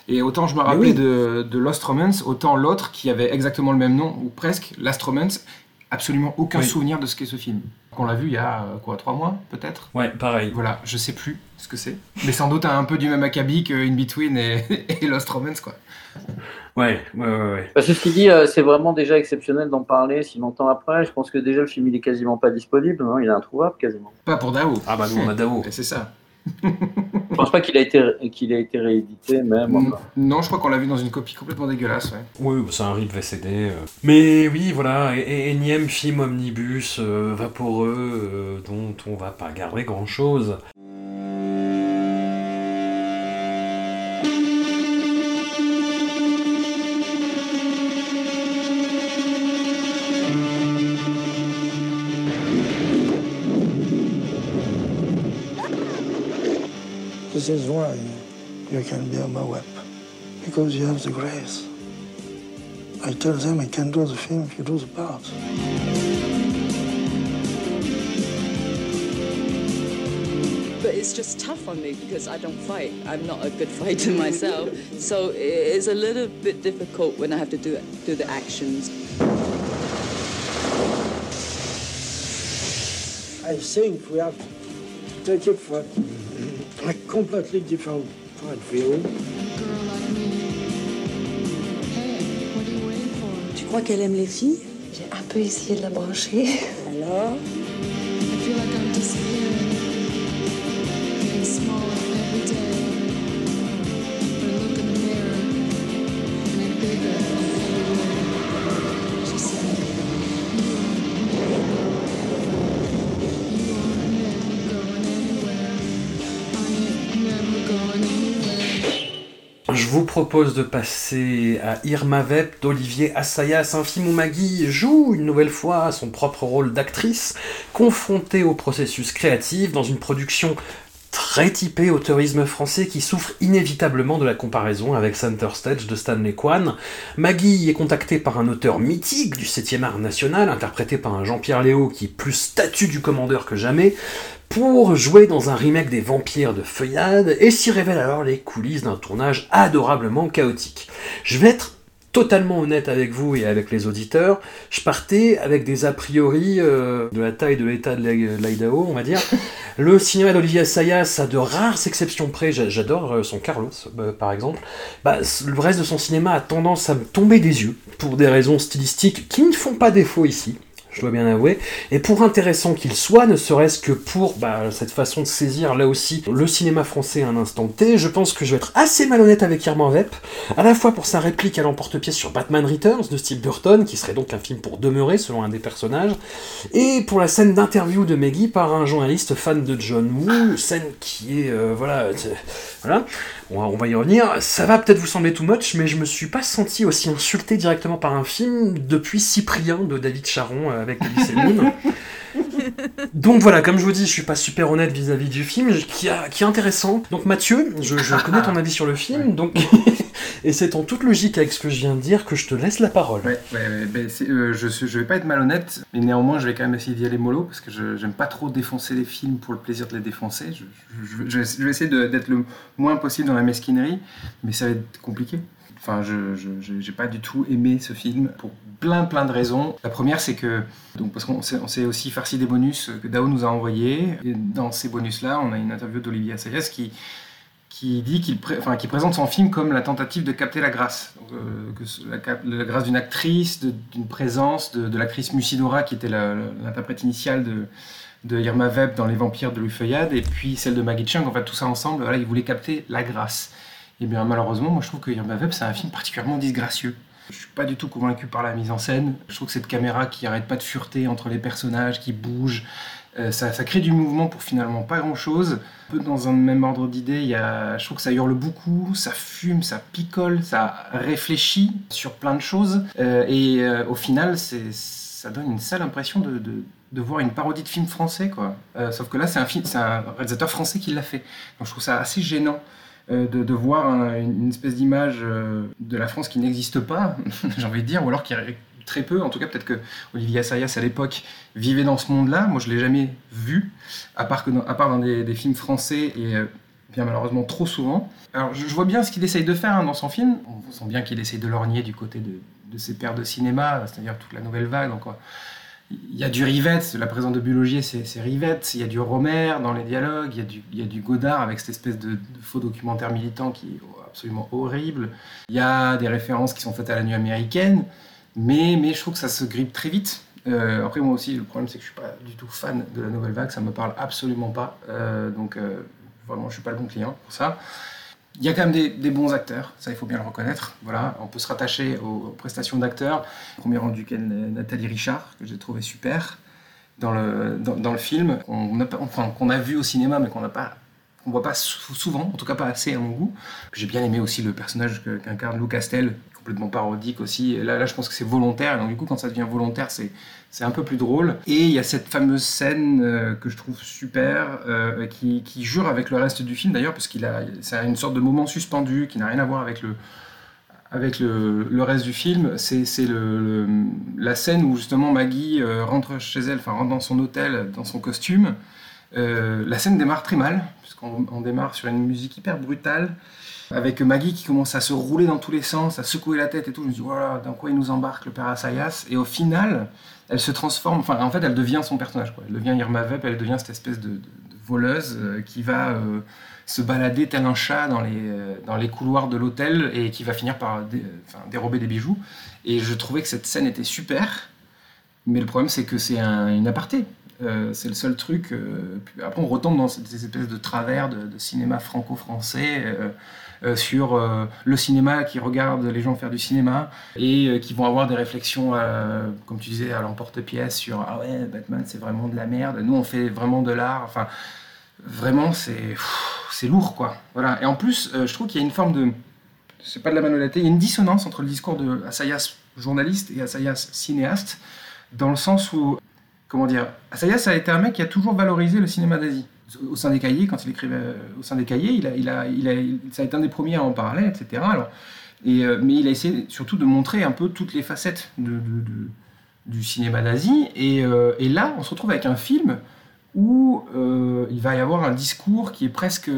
Et autant je me rappelais oui. de, de Lost Romance, autant l'autre qui avait exactement le même nom, ou presque, Last Romance, absolument aucun Oui. souvenir de ce qu'est ce film. On l'a vu il y a euh, quoi, trois mois peut-être Ouais, pareil. Voilà, je sais plus ce que c'est. Mais sans doute un peu du même acabit que In Between et, et Lost Romance, quoi. Ouais, ouais, ouais. ouais. Bah, ceci dit, euh, c'est vraiment déjà exceptionnel d'en parler si longtemps après. Je pense que déjà le film il est quasiment pas disponible, non il est introuvable quasiment. Pas pour Dao. Ah bah nous, on a Dao. C'est ça. Je pense pas qu'il a été qu'il a été réédité même. enfin. Non, je crois qu'on l'a vu dans une copie complètement dégueulasse, ouais. Oui, c'est un rip VCD. euh. Mais oui, voilà, et, énième film omnibus euh, vaporeux euh, dont on va pas garder grand chose. This is why you can be on my whip. Because you have the grace. I tell them I can do the film, you do the part. But it's just tough on me because I don't fight. I'm not a good fighter myself. So it's a little bit difficult when I have to do do the actions. I think we have to take it for a completely different point of view. Tu crois qu'elle aime les filles? J'ai un peu essayé de la brancher. Alors? Propose de passer à Irma Vep d'Olivier Assayas, un film où Maggie joue une nouvelle fois son propre rôle d'actrice, confrontée au processus créatif dans une production très typée au tourisme français qui souffre inévitablement de la comparaison avec Center Stage de Stanley Kwan. Maggie est contactée par un auteur mythique du 7e art national, interprété par un Jean-Pierre Léo qui est plus statut du commandeur que jamais, pour jouer dans un remake des Vampires de Feuillade et s'y révèlent alors les coulisses d'un tournage adorablement chaotique. Je vais être totalement honnête avec vous et avec les auditeurs, je partais avec des a priori euh, de la taille de l'état de l'Idaho, on va dire. Le cinéma d'Olivier Assayas a de rares exceptions près, j'a- j'adore euh, son Carlos, euh, par exemple. Bah, le reste de son cinéma a tendance à me tomber des yeux, pour des raisons stylistiques qui ne font pas défaut ici je dois bien avouer. Et pour intéressant qu'il soit, ne serait-ce que pour bah, cette façon de saisir là aussi le cinéma français à un instant T, je pense que je vais être assez malhonnête avec Herman Vep, à la fois pour sa réplique à l'emporte-pièce sur Batman Returns de Steve Burton, qui serait donc un film pour demeurer selon un des personnages, et pour la scène d'interview de Maggie par un journaliste fan de John Woo, scène qui est, euh, voilà, c'est- voilà, on va, on va y revenir. Ça va peut-être vous sembler too much, mais je me suis pas senti aussi insulté directement par un film depuis Cyprien de David Charon euh, avec Moon. Donc voilà, comme je vous dis, je suis pas super honnête vis-à-vis du film, qui, a- qui est intéressant. Donc Mathieu, je, je connais ton avis sur le film, donc et c'est en toute logique avec ce que je viens de dire que je te laisse la parole. Ouais, ouais, ouais, ben, c'est- euh, je, suis- je vais pas être malhonnête, mais néanmoins je vais quand même essayer d'y aller mollo parce que je j'aime pas trop défoncer les films pour le plaisir de les défoncer. Je, je- je- je vais- essayer d'être le moins possible dans la mesquinerie, mais ça va être compliqué. Enfin, je j'ai pas du tout aimé ce film pour plein plein de raisons. La première, c'est que donc parce qu'on s'est aussi farci des bonus que Dao nous a envoyés. Et dans ces bonus-là, on a une interview d'Olivier Assayas qui qui dit qu'il enfin, qui présente son film comme la tentative de capter la grâce. Euh, la, grâce d'une actrice, d'une présence, de, l'actrice Musidora qui était l'interprète initiale de, de Irma Vep dans Les Vampires de Louis Feuillade, et puis celle de Maggie Chung. En fait, tout ça ensemble, voilà, il voulait capter la grâce. Et bien malheureusement, moi je trouve que Irma Vep, c'est un film particulièrement disgracieux. Je suis pas du tout convaincu par la mise en scène. Je trouve que cette caméra qui arrête pas de fureter entre les personnages, qui bouge, euh, ça, crée du mouvement pour finalement pas grand chose. Un peu dans un même ordre d'idée, a, je trouve que ça hurle beaucoup, ça fume, ça picole, ça réfléchit sur plein de choses. Euh, et euh, au final, ça donne une sale impression de, voir une parodie de film français. Sauf que là, c'est un, c'est un réalisateur français qui l'a fait. Donc je trouve ça assez gênant. Euh, De, voir un- une espèce d'image euh, de la France qui n'existe pas, j'ai envie de dire, ou alors qui est très peu. En tout cas, peut-être que Olivier Assayas à l'époque vivait dans ce monde-là. Moi, je l'ai jamais vu, à part, dans, à part dans des, films français et euh, bien malheureusement trop souvent. Alors, je, vois bien ce qu'il essaye de faire hein, dans son film. On sent bien qu'il essaye de lorgner du côté de, ses pairs de cinéma, c'est-à-dire toute la nouvelle vague. Il y a du Rivette, la présence de Bulogier, c'est Rivette. Il y a du Romer dans les dialogues. Il y a du, Godard avec cette espèce de, faux documentaire militant qui est absolument horrible. Il y a des références qui sont faites à la nuit américaine. Mais, mais je trouve que ça se grippe très vite. Euh, après, moi aussi, le problème, c'est que je suis pas du tout fan de la nouvelle vague. Ça me parle absolument pas. Euh, donc, euh, vraiment, je suis pas le bon client pour ça. Il y a quand même des, bons acteurs, ça il faut bien le reconnaître. Voilà, on peut se rattacher aux, prestations d'acteurs. Premier rang duquel Nathalie Richard, que j'ai trouvé super dans le, dans, le film, qu'on a, enfin, qu'on a vu au cinéma, mais qu'on n'a pas qu'on voit pas sou- souvent, en tout cas pas assez à mon goût. J'ai bien aimé aussi le personnage qu'incarne Lou Castel, complètement parodique aussi. Là, là, je pense que c'est volontaire, et donc du coup, quand ça devient volontaire, c'est c'est un peu plus drôle. Et il y a cette fameuse scène euh, que je trouve super, euh, qui, qui jure avec le reste du film d'ailleurs, parce qu'il a, c'est une sorte de moment suspendu qui n'a rien à voir avec le, avec le, le reste du film. C'est c'est le, la scène où justement Maggie euh, rentre chez elle, enfin rentre dans son hôtel, dans son costume. La scène démarre très mal, puisqu'on on démarre sur une musique hyper brutale, avec Maggie qui commence à se rouler dans tous les sens, à secouer la tête et tout. Je me dis, voilà, dans quoi il nous embarque le père Assayas Et au final, elle se transforme, enfin en fait elle devient son personnage, quoi. elle devient Irma Vep, elle devient cette espèce de, voleuse euh, qui va euh, se balader tel un chat dans les, euh, dans les couloirs de l'hôtel et qui va finir par dérober des bijoux. Et je trouvais que cette scène était super, mais le problème c'est que c'est un, une aparté. Euh, c'est le seul truc. euh, après, on retombe dans ces espèces de travers de, cinéma franco-français euh, sur le cinéma qui regarde les gens faire du cinéma et qui vont avoir des réflexions, comme tu disais, à l'emporte-pièce sur Ah ouais, Batman c'est vraiment de la merde, nous on fait vraiment de l'art. Enfin, vraiment, c'est lourd quoi. Voilà. Et en plus, je trouve qu'il y a une forme de. C'est pas de la malhonnêteté, il y a une dissonance entre le discours de Assayas journaliste et Assayas cinéaste, dans le sens où comment dire, Assayas a été un mec qui a toujours valorisé le cinéma d'Asie. Au sein des cahiers, quand il écrivait euh, au sein des cahiers, il a, il a, il a, ça a été un des premiers à en parler, etc. Alors, et, euh, mais il a essayé surtout de montrer un peu toutes les facettes du cinéma d'Asie. Et, euh, et là, on se retrouve avec un film où il va y avoir un discours qui est presque,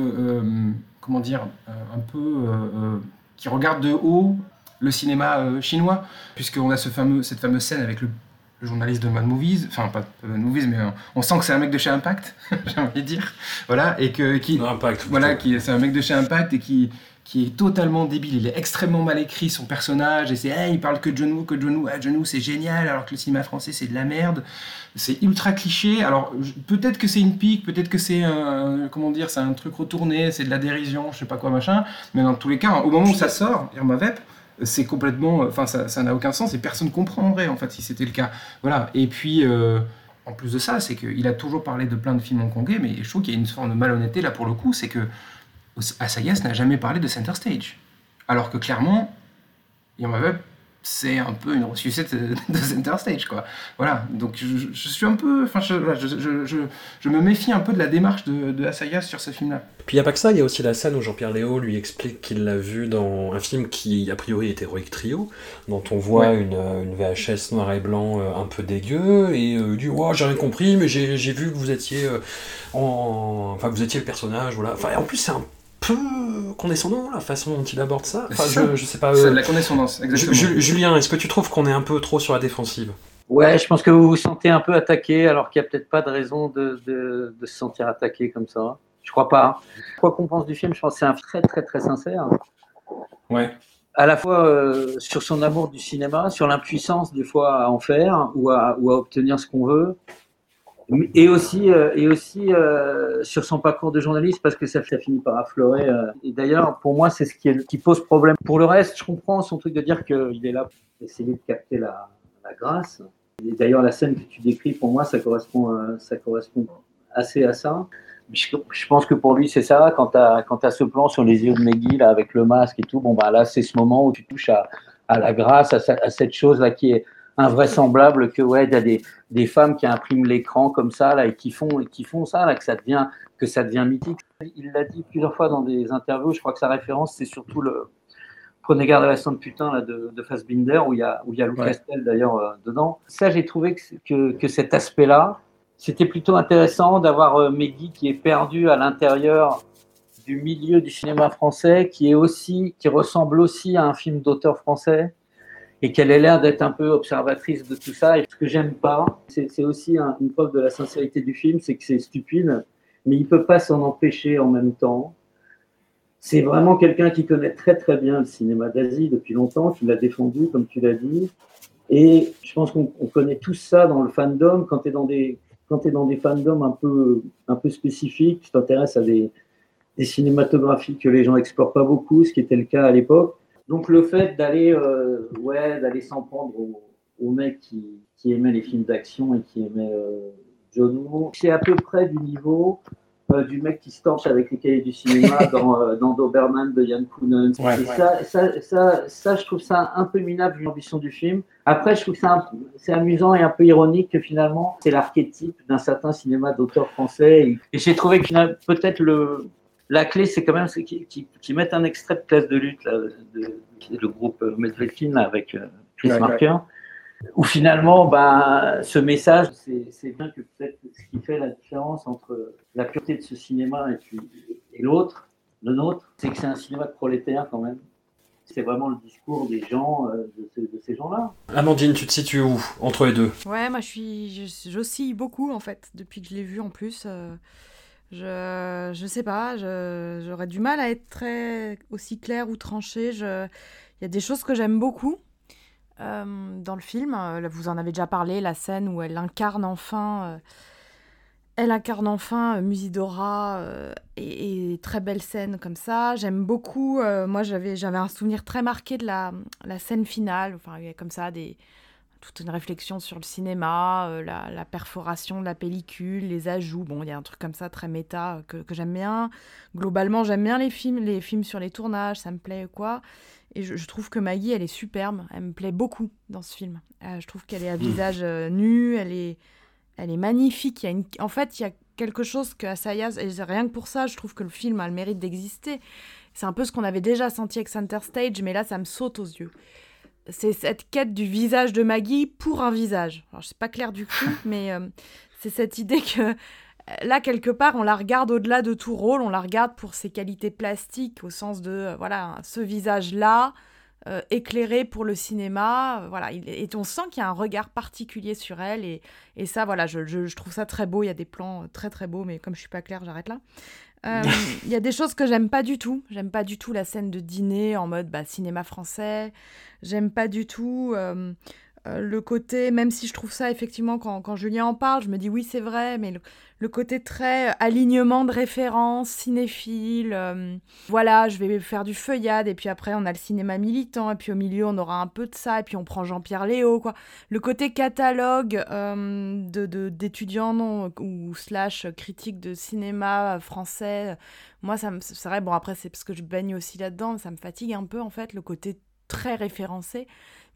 comment dire, un peu, qui regarde de haut le cinéma chinois, puisqu'on a ce fameux, cette fameuse scène avec le, le journaliste de Mad Movies, enfin pas de Mad Movies, mais euh, on sent que c'est un mec de chez Impact, j'ai envie de dire, voilà, et que qui, voilà, qui c'est un mec de chez Impact et qui qui est totalement débile, il est extrêmement mal écrit son personnage et c'est hey, il parle que de John Woo, que de John Woo, ah, John Woo c'est génial alors que le cinéma français c'est de la merde, c'est ultra cliché. Alors peut-être que c'est une pique, peut-être que c'est un comment dire, c'est un truc retourné, c'est de la dérision, je sais pas quoi machin, mais dans tous les cas, au moment où ça sort, Irma Vep, c'est complètement, enfin ça n'a aucun sens et personne comprendrait en fait si c'était le cas. Voilà. Et puis euh, en plus de ça, c'est qu'il a toujours parlé de plein de films hongkongais, mais je trouve qu'il y a une forme de malhonnêteté là pour le coup, c'est que Asayas n'a jamais parlé de Center Stage. Alors que clairement, Irma Vep, c'est un peu une ressuscite de Center Stage, quoi. Voilà, donc je, je suis un peu. Enfin, je, je, je- me méfie un peu de la démarche de, de Asayas sur ce film-là. Puis il n'y a pas que ça, il y a aussi la scène où Jean-Pierre Léo lui explique qu'il l'a vu dans un film qui, a priori, est Heroic Trio, dont on voit Ouais. une, euh, une VHS noir et blanc euh, un peu dégueu, et euh, il dit oh, j'ai rien compris, mais j'ai vu que vous étiez euh, en. Enfin, vous étiez le personnage, voilà. Enfin, en plus, c'est un peu condescendant la façon dont il aborde ça. Enfin, C'est je, je sais pas. C'est euh, de la condescendance, exactement. Ju- Ju- Julien, est-ce que tu trouves qu'on est un peu trop sur la défensive? Ouais, je pense que vous vous sentez un peu attaqué, alors qu'il n'y a peut-être pas de raison de, de- de se sentir attaqué comme ça. Je crois pas. Quoi qu'on pense du film, je pense que c'est un très très très sincère. Ouais. À la fois euh, sur son amour du cinéma, sur l'impuissance des fois à en faire ou à, ou à obtenir ce qu'on veut, et aussi, euh, et aussi euh, sur son parcours de journaliste parce que ça, ça finit par affleurer. euh. Et d'ailleurs, pour moi, c'est ce qui, est- qui pose problème. Pour le reste, je comprends son truc de dire qu'il est là pour essayer de capter la, la grâce. Et d'ailleurs, la scène que tu décris, pour moi, ça correspond, euh, ça correspond assez à ça. Je, je pense que pour lui, c'est ça. Quand tu as, ce plan sur les yeux de Meggy, là, avec le masque et tout, bon, bah, là, c'est ce moment où tu touches à, à la grâce, à, ce- à cette chose-là qui est invraisemblable que, ouais, il y a des, des femmes qui impriment l'écran comme ça, là, et qui font, et qui font ça, là, que ça devient, que ça devient mythique. Il l'a dit plusieurs fois dans des interviews. Je crois que sa référence, c'est surtout le, Prenez garde à la de putain là, de, de Fassbinder, où il y a, où il y a Lou Ouais. Castel d'ailleurs euh, dedans. Ça, j'ai trouvé que, que, que cet aspect-là, c'était plutôt intéressant d'avoir euh, Meggy qui est perdu à l'intérieur du milieu du cinéma français, qui est aussi, qui ressemble aussi à un film d'auteur français, et qu'elle ait l'air d'être un peu observatrice de tout ça. Et ce que j'aime pas, c'est aussi un- une preuve de la sincérité du film, c'est que c'est stupide, mais il peut pas s'en empêcher en même temps. C'est vraiment quelqu'un qui connaît très très bien le cinéma d'Asie depuis longtemps, qui l'a défendu, comme tu l'as dit. Et je pense qu'on on connaît tous ça dans le fandom. Quand tu es dans des fandoms un peu un peu spécifiques, tu t'intéresses à des, cinématographies que les gens explorent pas beaucoup, ce qui était le cas à l'époque. Donc le fait d'aller euh, ouais d'aller s'en prendre aux, aux mecs qui, qui aimaient les films d'action et qui aimaient euh, John Woo, c'est à peu près du niveau euh, du mec qui se torche avec les cahiers du cinéma dans, euh, dans Doberman de Yann. Ouais. Et ça, ça, ça, ça, je trouve ça un peu minable l'ambition du film. Après, je trouve que c'est amusant et un peu ironique que finalement, c'est l'archétype d'un certain cinéma d'auteur français. Et, et j'ai trouvé que peut-être le, la clé, c'est quand même qu'ils qui, qui mettent un extrait de Classe de lutte, là, de, de- le groupe euh, Medvedkin avec euh, Chris Ouais, Marker où finalement, ben, ce message, c'est bien que peut-être ce qui fait la différence entre la pureté de ce cinéma et, puis- et l'autre, le nôtre, c'est que c'est un cinéma de prolétaires quand même. c'est vraiment le discours des gens, euh, de, ces- de ces gens-là. Amandine, tu te situes où entre les deux? Ouais, moi je suis, j'oscille beaucoup en fait depuis que je l'ai vu en plus. euh, je, je sais pas, j'aurais du mal à être très aussi claire ou tranchée. Il y a des choses que j'aime beaucoup euh, dans le film. Euh, Vous en avez déjà parlé, la scène où elle incarne enfin. euh, elle incarne enfin Musidora et, très belle scène comme ça. J'aime beaucoup. moi, j'avais j'avais un souvenir très marqué de la, la scène finale. Enfin, il y a comme ça des toute une réflexion sur le cinéma, euh, la, la perforation de la pellicule, les ajouts. Bon, il y a un truc comme ça très méta euh, que, que j'aime bien. Globalement, j'aime bien les films, les films sur les tournages, ça me plaît quoi. Et je, je trouve que Maggie, elle est superbe. Elle me plaît beaucoup dans ce film. Euh, je trouve qu'elle est à visage euh, nu, elle est, elle est magnifique. Il y a une... En fait, il y a quelque chose que Asayas, et rien que pour ça, je trouve que le film a le mérite d'exister. C'est un peu ce qu'on avait déjà senti avec Center Stage, mais là, ça me saute aux yeux c'est cette quête du visage de Maggie pour un visage. Alors, c'est pas clair du coup, mais euh, c'est cette idée que là, quelque part, on la regarde au-delà de tout rôle, on la regarde pour ses qualités plastiques, au sens de, euh, voilà, ce visage-là, euh, éclairé pour le cinéma, voilà, il- et on sent qu'il y a un regard particulier sur elle, et, et ça, voilà, je, je- je trouve ça très beau, il y a des plans très très beaux, mais comme je suis pas claire, j'arrête là. Euh, Il y a des choses que j'aime pas du tout. J'aime pas du tout la scène de dîner en mode bah, cinéma français. J'aime pas du tout euh, le côté, même si je trouve ça effectivement, quand, Julien en parle, je me dis oui, c'est vrai, mais le, côté très euh, alignement de références, cinéphile. euh, voilà, je vais faire du feuillade, et puis après, on a le cinéma militant, et puis au milieu, on aura un peu de ça, et puis on prend Jean-Pierre Léo, quoi. Le côté catalogue euh, d'étudiants non, ou slash critique de cinéma euh, français, euh, moi, ça me, bon, après, c'est parce que je baigne aussi là-dedans, ça me fatigue un peu, en fait, le côté très référencé.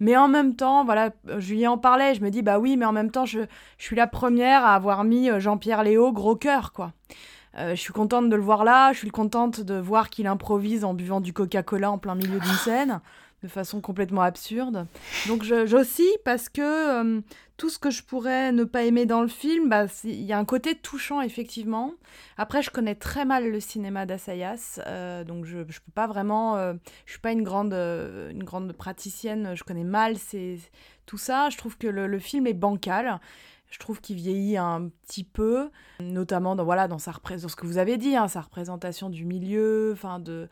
Mais en même temps, voilà, euh, Julien en parlait, je me dis, bah oui, mais en même temps, je, je suis la première à avoir mis euh, Jean-Pierre Léo gros cœur, quoi. Euh, je suis contente de le voir là, je suis contente de voir qu'il improvise en buvant du Coca-Cola en plein milieu d'une scène, de façon complètement absurde. Donc j'oscille parce que euh, tout ce que je pourrais ne pas aimer dans le film, bah, il y a un côté touchant effectivement. Après, je connais très mal le cinéma d'Assayas, euh, donc je ne peux pas vraiment... euh, je suis pas une grande, une grande praticienne, je connais mal ces- tout ça. Je trouve que le, le film est bancal. Je trouve qu'il vieillit un petit peu, notamment dans, voilà, dans, sa ce que vous avez dit, hein, sa représentation du milieu. Enfin, de...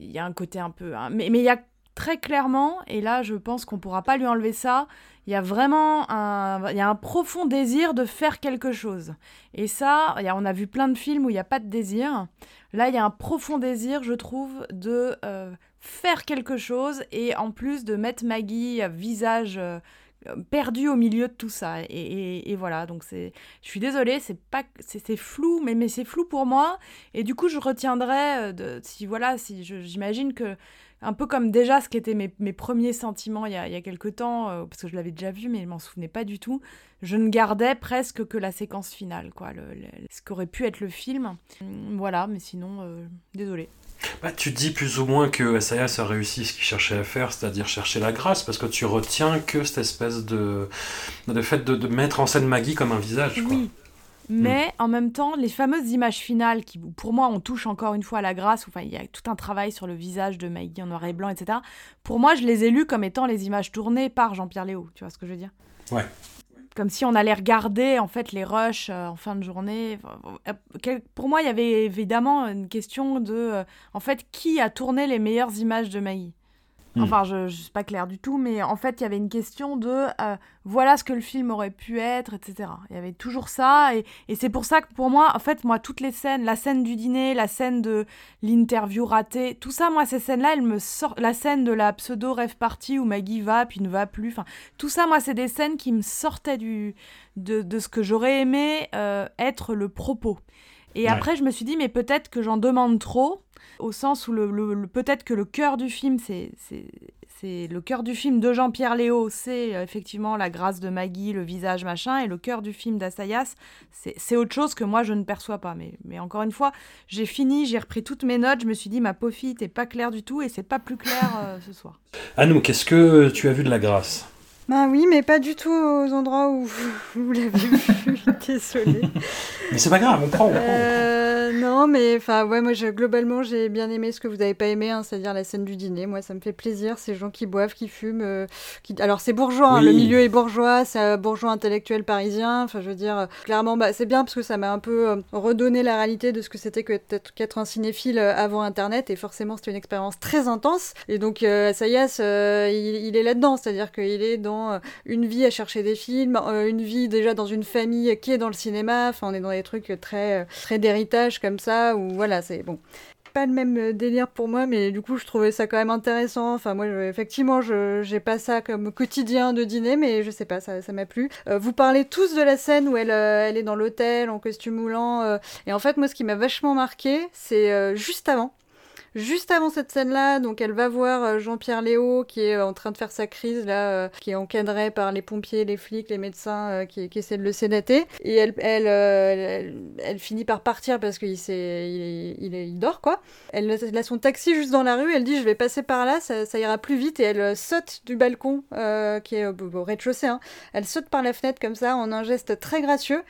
Il y a un côté un peu... hein, mais, il y a très clairement, et là je pense qu'on pourra pas lui enlever ça, il y a vraiment un, y a un profond désir de faire quelque chose. Et ça, on a vu plein de films où il n'y a pas de désir. Là, il y a un profond désir, je trouve, de euh, faire quelque chose et en plus de mettre Maggie visage euh, perdu au milieu de tout ça. Et, et- voilà, donc c'est, je suis désolée, c'est pas, c'est, flou, mais, mais c'est flou pour moi. Et du coup, je retiendrai, euh, de, si voilà, si j'imagine que un peu comme déjà ce qui étaient mes, mes premiers sentiments il y a, il a quelque temps, euh, parce que je l'avais déjà vu, mais je m'en souvenais pas du tout. Je ne gardais presque que la séquence finale, quoi, le, ce qu'aurait pu être le film. Voilà, mais sinon, euh, désolée. Bah, tu dis plus ou moins que Assayas a réussi ce qu'il cherchait à faire, c'est-à-dire chercher la grâce, parce que tu retiens que cette espèce de, de fait de, de mettre en scène Maggie comme un visage. Quoi. Oui. Mais en même temps, les fameuses images finales qui, pour moi, on touche encore une fois à la grâce, enfin, il y a tout un travail sur le visage de Maggie en noir et blanc, etc. Pour moi, je les ai lues comme étant les images tournées par Jean-Pierre Léo. Tu vois ce que je veux dire? Ouais. Comme si on allait regarder, en fait, les rushs euh, en fin de journée. Euh, Pour moi, il y avait évidemment une question de, euh, en fait, qui a tourné les meilleures images de Maggie? Enfin, je ne suis pas claire du tout, mais en fait, il y avait une question de euh, voilà ce que le film aurait pu être, etc. Il y avait toujours ça, et, et c'est pour ça que pour moi, en fait, moi, toutes les scènes, la scène du dîner, la scène de l'interview ratée, tout ça, moi, ces scènes-là, elles me sortent. La scène de la pseudo rêve party où Maggie va puis ne va plus, enfin, tout ça, moi, c'est des scènes qui me sortaient du, de, de ce que j'aurais aimé euh, être le propos. Et Ouais. après, je me suis dit, mais peut-être que j'en demande trop, au sens où le, le- le- peut-être que le cœur du film, c'est c'est- c'est le cœur du film de Jean-Pierre Léo, c'est euh, effectivement la grâce de Maggie, le visage machin, et le cœur du film d'Assayas, c'est c'est autre chose que moi je ne perçois pas. Mais, mais encore une fois, j'ai fini, j'ai repris toutes mes notes, je me suis dit, ma pauvre fille, t'es pas claire du tout, et c'est pas plus clair euh, ce soir. Anouk, est-ce que tu as vu de la grâce? Bah oui, mais pas du tout aux endroits où vous, vous l'avez vu. Désolée. Mais c'est pas grave, on prend. on prend. Euh, non, mais enfin, ouais, moi, je, globalement, j'ai bien aimé ce que vous n'avez pas aimé, hein, c'est-à-dire la scène du dîner. Moi, ça me fait plaisir. Ces gens qui boivent, qui fument. euh, qui... Alors, c'est bourgeois, hein, le milieu est bourgeois, c'est bourgeois intellectuel parisien. Enfin, je veux dire, euh, clairement, bah, c'est bien parce que ça m'a un peu euh, redonné la réalité de ce que c'était que qu'être un cinéphile avant Internet. Et forcément, c'était une expérience très intense. Et donc, Sayas, euh, il, il est là-dedans, c'est-à-dire qu'il est dans une vie à chercher des films, une vie déjà dans une famille qui est dans le cinéma. Enfin, on est dans des trucs très, très d'héritage comme ça, où voilà, c'est bon. Pas le même euh, délire pour moi, mais du coup, je trouvais ça quand même intéressant. Enfin, moi, effectivement, je j'ai pas ça comme quotidien de dîner, mais je sais pas, ça ça m'a plu. Euh, vous parlez tous de la scène où elle, euh, elle est dans l'hôtel en costume moulant, et en fait, moi, ce qui m'a vachement marqué, c'est juste avant. Juste avant cette scène-là, donc elle va voir euh, Jean-Pierre Léo qui est euh, en train de faire sa crise là, euh, qui est encadré par les pompiers, les flics, les médecins qui, essaient de le sédater. Et elle, elle, elle, finit par partir parce qu'il il, il, il dort quoi. Elle, a son taxi juste dans la rue. Elle dit je vais passer par là, ça, ça ira plus vite. Et elle saute du balcon qui est au, au rez-de-chaussée. hein. Elle saute par la fenêtre comme ça en un geste très gracieux.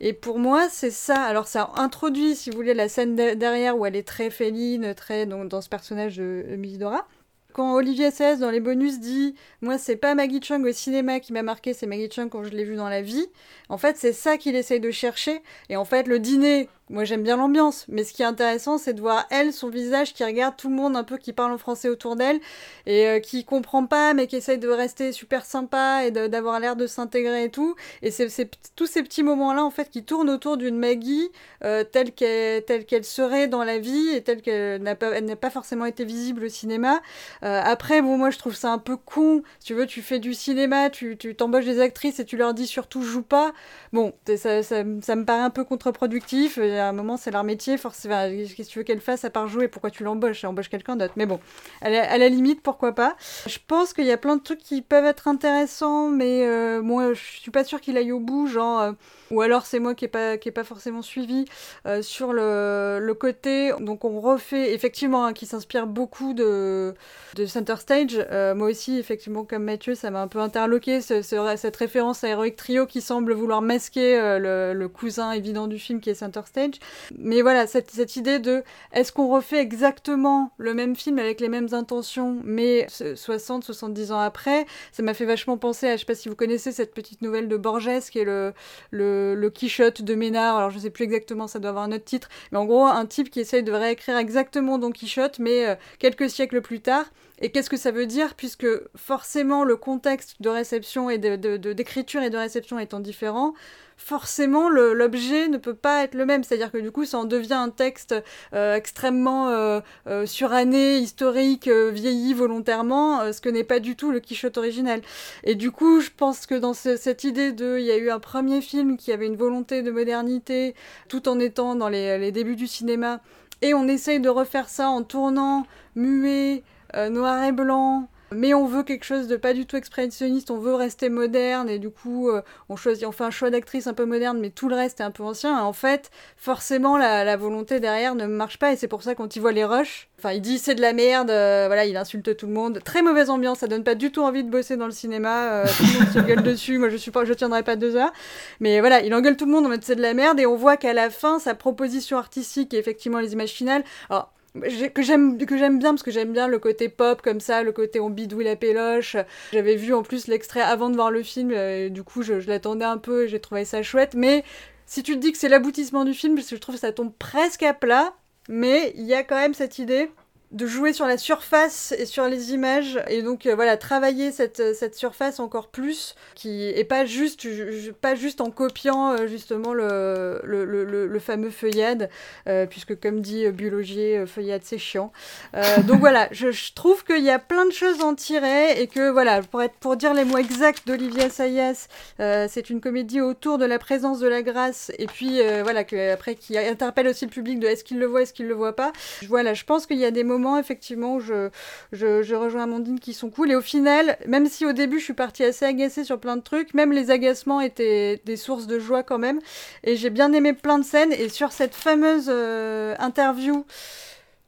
Et pour moi, c'est ça. Alors, ça introduit, si vous voulez, la scène de- derrière où elle est très féline, très donc, dans ce personnage de Musidora. Quand Olivier Assayas, dans les bonus, dit Moi, c'est pas Maggie Chung au cinéma qui m'a marqué, c'est Maggie Chung quand je l'ai vue dans la vie. En fait, c'est ça qu'il essaye de chercher. Et en fait, le dîner, moi, j'aime bien l'ambiance. Mais ce qui est intéressant, c'est de voir elle, son visage, qui regarde tout le monde un peu qui parle en français autour d'elle et euh, qui comprend pas, mais qui essaye de rester super sympa et d'avoir l'air de s'intégrer et tout. Et c'est tous ces petits moments-là, en fait, qui tournent autour d'une Maggie euh, telle qu'elle serait dans la vie et telle qu'elle n'a pas, pas forcément été visible au cinéma. Euh, après, bon, moi, je trouve ça un peu con. Si tu veux, tu fais du cinéma, tu tu t'embauches des actrices et tu leur dis surtout joue pas. Bon, ça, ça, ça me paraît un peu contre-productif. À un moment, c'est leur métier. Forcément, qu'est-ce que tu veux qu'elle fasse à part jouer? Pourquoi tu l'embauches? Elle embauche quelqu'un d'autre. Mais bon, à la, la limite, pourquoi pas? Je pense qu'il y a plein de trucs qui peuvent être intéressants, mais euh, moi, je suis pas sûre qu'il aille au bout. Genre, euh, ou alors c'est moi qui n'ai pas, pas forcément suivi euh, sur le, le côté. Donc, on refait, effectivement, hein, qui s'inspire beaucoup de, de Center Stage. Euh, moi aussi, effectivement, comme Mathieu, ça m'a un peu interloqué, ce- ce- cette référence à Heroic Trio qui semble vouloir masquer euh, le, le cousin évident du film qui est Center Stage. Mais voilà, cette, cette idée de est-ce qu'on refait exactement le même film avec les mêmes intentions, mais 60, 70 ans après? Ça m'a fait vachement penser à, je sais pas si vous connaissez cette petite nouvelle de Borges qui est le, le, le Quichotte de Ménard. Alors je sais plus exactement, ça doit avoir un autre titre, mais en gros, un type qui essaye de réécrire exactement Don Quichotte, mais euh, quelques siècles plus tard. Et qu'est-ce que ça veut dire Puisque forcément le contexte de réception et de- de- de- d'écriture et de réception étant différent, forcément l'objet ne peut pas être le même. C'est-à-dire que du coup, ça en devient un texte euh, extrêmement euh, euh, suranné, historique, vieilli volontairement, ce que n'est pas du tout le Quichotte original. Et du coup, je pense que dans ce- cette idée de, il y a eu un premier film qui avait une volonté de modernité, tout en étant dans les, les débuts du cinéma, et on essaye de refaire ça en tournant muet, euh, noir et blanc. Mais on veut quelque chose de pas du tout expressionniste, on veut rester moderne et du coup euh, on choisit, on fait un choix d'actrice un peu moderne, mais tout le reste est un peu ancien. Et en fait, forcément la, la volonté derrière ne marche pas et c'est pour ça quand il voit les rushs, enfin il dit c'est de la merde, euh, voilà il insulte tout le monde, très mauvaise ambiance, ça donne pas du tout envie de bosser dans le cinéma, euh, tout le monde se gueule dessus, moi je suis pas, je tiendrai pas deux heures, mais voilà il engueule tout le monde en mode c'est de la merde et on voit qu'à la fin sa proposition artistique et effectivement les images finales, alors que j'aime que j'aime bien parce que j'aime bien le côté pop comme ça le côté on bidouille la péloche. J'avais vu en plus l'extrait avant de voir le film euh, et du coup je, je l'attendais un peu et j'ai trouvé ça chouette. Mais si tu te dis que c'est l'aboutissement du film parce que je trouve que ça tombe presque à plat mais il y a quand même cette idée de jouer sur la surface et sur les images. Et donc euh, voilà travailler cette, cette surface encore plus qui est pas juste ju- ju- pas juste en copiant euh, justement le, le, le, fameux feuillade euh, puisque comme dit euh, euh, feuillade c'est chiant. Euh, donc voilà je, trouve qu'il y a plein de choses à en tirer et que voilà pour être pour dire les mots exacts d'Olivier Assayas euh, c'est une comédie autour de la présence de la grâce et puis euh, voilà après qui interpelle aussi le public de est-ce qu'il le voit est-ce qu'il le voit pas. Voilà je pense qu'il y a des moments effectivement je rejoins Amandine qui sont cool et au final même si au début je suis partie assez agacée sur plein de trucs même les agacements étaient des sources de joie quand même et j'ai bien aimé plein de scènes et sur cette fameuse euh, interview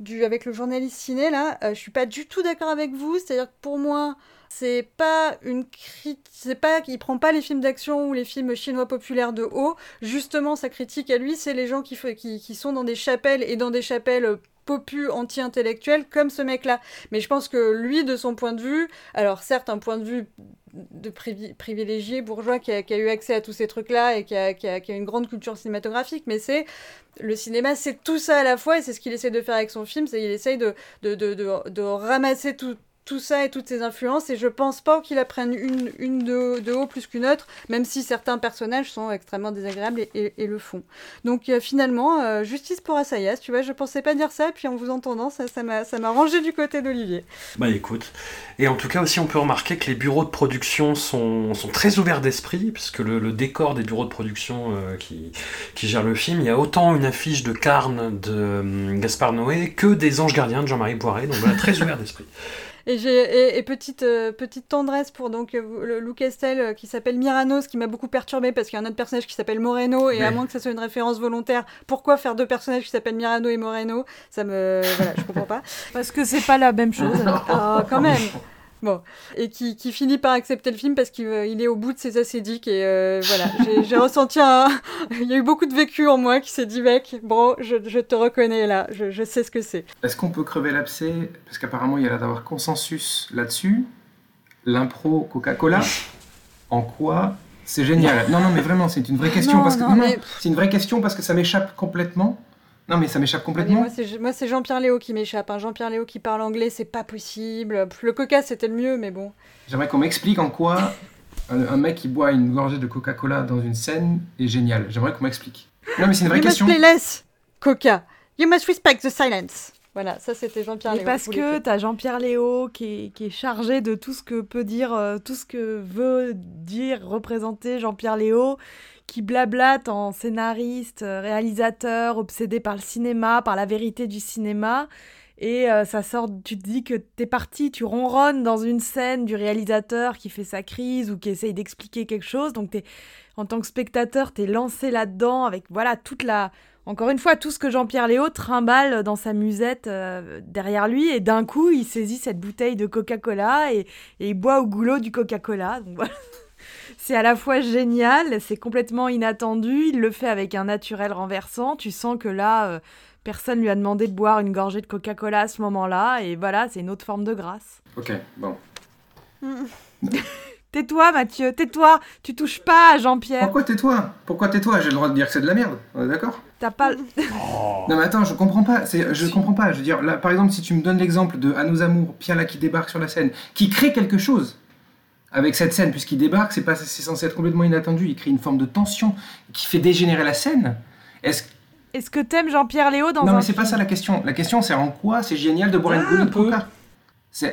du, avec le journaliste ciné là, euh, je suis pas du tout d'accord avec vous. C'est-à-dire que pour moi, c'est pas une critique, c'est pas qu'il prend pas les films d'action ou les films chinois populaires de haut. Justement, sa critique à lui, c'est les gens qui, qui, qui, sont dans des chapelles et dans des chapelles popu anti-intellectuel comme ce mec-là. Mais je pense que lui, de son point de vue, alors certes, un point de vue de privilégié bourgeois qui a, eu accès à tous ces trucs-là et qui a, une grande culture cinématographique, mais c'est le cinéma, c'est tout ça à la fois et c'est ce qu'il essaie de faire avec son film, c'est qu'il essaye de, de, de ramasser tout, tout ça et toutes ces influences, et je pense pas qu'il apprenne une, une de, de haut plus qu'une autre, même si certains personnages sont extrêmement désagréables et, et, et le font. Donc euh, finalement, euh, justice pour Assayas, tu vois, je pensais pas dire ça, puis en vous entendant, ça, ça m'a rangé du côté d'Olivier. Bah écoute, et en tout cas aussi on peut remarquer que les bureaux de production sont, sont très ouverts d'esprit, puisque le, le, décor des bureaux de production euh, qui, qui gèrent le film, il y a autant une affiche de Carne de euh, Gaspard Noé que des Anges Gardiens de Jean-Marie Boiré, donc voilà, très ouvert d'esprit. Et, et, et, petite, euh, petite tendresse pour donc le Lou Castel euh, qui s'appelle Miranos, qui m'a beaucoup perturbé parce qu'il y a un autre personnage qui s'appelle Moreno, et à moins que ça soit une référence volontaire, pourquoi faire deux personnages qui s'appellent Mirano et Moreno? Ça me. Voilà, je comprends pas. Parce que c'est pas la même chose. Ah, quand même Bon, et qui, qui, finit par accepter le film parce qu'il euh, il est au bout de ses acédiques et euh, voilà, j'ai ressenti un... il y a eu beaucoup de vécu en moi qui s'est dit mec, bon, je, je, te reconnais là, je, je sais ce que c'est. Est-ce qu'on peut crever l'abcès? Parce qu'apparemment il y a l'air d'avoir consensus là-dessus. L'impro Coca-Cola, en quoi? C'est génial Non, non, mais vraiment, c'est une vraie question non, parce que non, mais... c'est une vraie question parce que ça m'échappe complètement. Non, mais ça m'échappe complètement. Ah, moi, c'est Jean-Pierre Léo qui m'échappe. Hein. Jean-Pierre Léo qui parle anglais, c'est pas possible. Le coca, c'était le mieux, mais bon. J'aimerais qu'on m'explique en quoi un, un, mec qui boit une gorgée de Coca-Cola dans une scène est génial. J'aimerais qu'on m'explique. Non, mais c'est une vraie you question. Must play less, Coca. You must respect the silence. Voilà, ça c'était Jean-Pierre Léo. parce que tu as Jean-Pierre Léo qui est, qui est, chargé de tout ce que peut dire, euh, tout ce que veut dire, représenter Jean-Pierre Léo, qui blablate en scénariste, euh, réalisateur, obsédé par le cinéma, par la vérité du cinéma. Et euh, ça sort, tu te dis que t'es parti, tu ronronnes dans une scène du réalisateur qui fait sa crise ou qui essaye d'expliquer quelque chose. Donc es, en tant que spectateur, t'es lancé là-dedans avec voilà toute la, encore une fois, tout ce que Jean-Pierre Léo trimballe dans sa musette euh, derrière lui, et d'un coup, il saisit cette bouteille de Coca-Cola et, et, il boit au goulot du Coca-Cola. Donc voilà. C'est à la fois génial, c'est complètement inattendu, il le fait avec un naturel renversant. Tu sens que là, euh, personne lui a demandé de boire une gorgée de Coca-Cola à ce moment-là, et voilà, c'est une autre forme de grâce. Ok, bon. Tais-toi, Mathieu, tais-toi, tu touches pas à Jean-Pierre. Pourquoi tais-toi? Pourquoi tais-toi? J'ai le droit de dire que c'est de la merde, on est d'accord? T'as pas. Oh. Non mais attends, je comprends pas. Je comprends pas. Je veux dire, là, par exemple, si tu me donnes l'exemple de À nos amours, Pierre là qui débarque sur la scène, qui crée quelque chose avec cette scène, puisqu'il débarque, c'est pas, c'est censé être complètement inattendu. Il crée une forme de tension qui fait dégénérer la scène. Est-ce est-ce que t'aimes Jean-Pierre Léo dans Non, un mais c'est pas ça la question. La question, c'est en quoi c'est génial de boire Ah, une goulée de coca ça,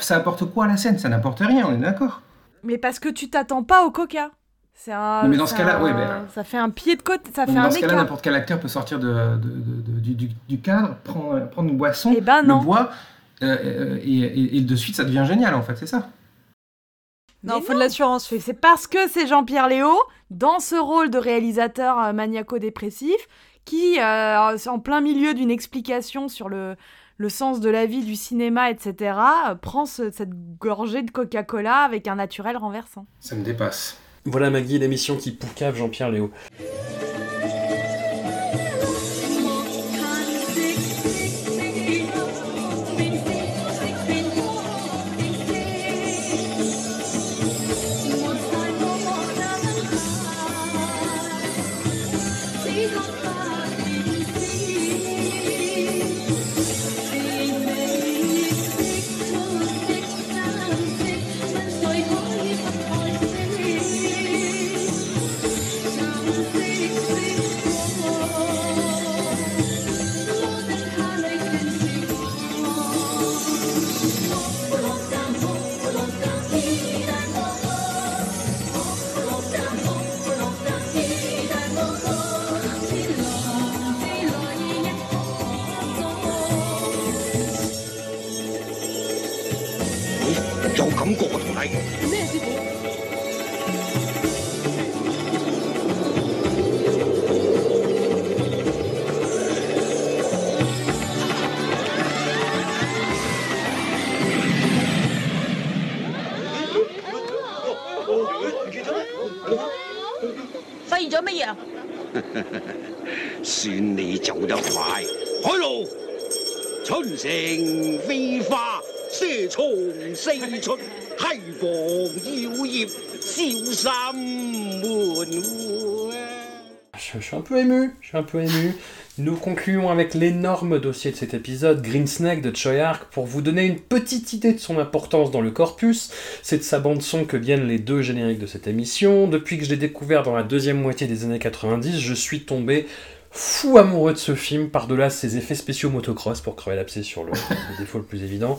ça apporte quoi à la scène? Ça n'apporte rien, on est d'accord. Mais parce que tu t'attends pas au coca. C'est un. Non, mais dans ce cas-là, un... ouais, ben, Ça fait un pied de côté, ça fait dans un ce cas-là, n'importe quel acteur peut sortir de, de, de, du, cadre, prendre, prendre une boisson, Eh ben non. le boit, euh, et, et, et, de suite, ça devient génial, en fait, c'est ça. Non, il faut de l'assurance. C'est parce que c'est Jean-Pierre Léo, dans ce rôle de réalisateur euh, maniaco-dépressif, qui, euh, en plein milieu d'une explication sur le, le sens de la vie, du cinéma, etc., euh, prend ce, cette gorgée de Coca-Cola avec un naturel renversant. Ça me dépasse. Voilà Maggie, l'émission qui poucave Jean-Pierre Léo. 咁过个徒弟咩师傅发现咗乜嘢 算你走得快海路春城飞花蛇虫四出。Je, suis un peu ému, je suis un peu ému. Nous concluons avec l'énorme dossier de cet épisode, Green Snake de Choi Ark, pour vous donner une petite idée de son importance dans le corpus. C'est de sa bande son que viennent les deux génériques de cette émission. Depuis que je l'ai découvert dans la deuxième moitié des années 90, je suis tombé fou amoureux de ce film, par-delà ses effets spéciaux motocross, pour crever l'abcès sur le, défaut le plus évident.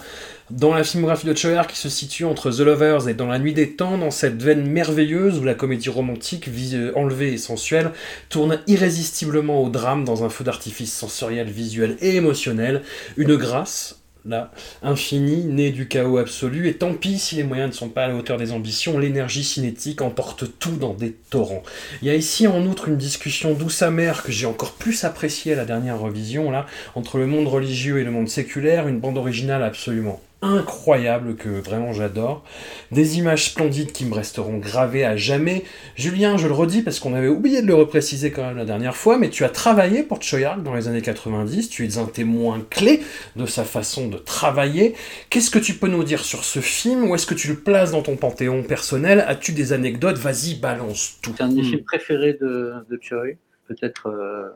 Dans la filmographie de Choi Ark, qui se situe entre The Lovers et Dans la nuit des temps, dans cette veine merveilleuse où la comédie romantique, vis- enlevée et sensuelle, tourne irrésistiblement au drame dans un feu d'artifice sensoriel, visuel et émotionnel, une grâce, là, infinie, née du chaos absolu, et tant pis si les moyens ne sont pas à la hauteur des ambitions, l'énergie cinétique emporte tout dans des torrents. Il y a ici en outre une discussion douce amère que j'ai encore plus appréciée à la dernière revision, là, entre le monde religieux et le monde séculaire, une bande originale absolument incroyable que vraiment j'adore, des images splendides qui me resteront gravées à jamais. Julien, je le redis parce qu'on avait oublié de le repréciser quand même la dernière fois, mais tu as travaillé pour Choi Ark dans les années 90, tu es un témoin clé de sa façon de travailler. Qu'est-ce que tu peux nous dire sur ce film? Où est-ce que tu le places dans ton panthéon personnel? As-tu des anecdotes? Vas-y, balance tout. C'est un de mes Hmm. films préférés de, de Choi. Peut-être euh,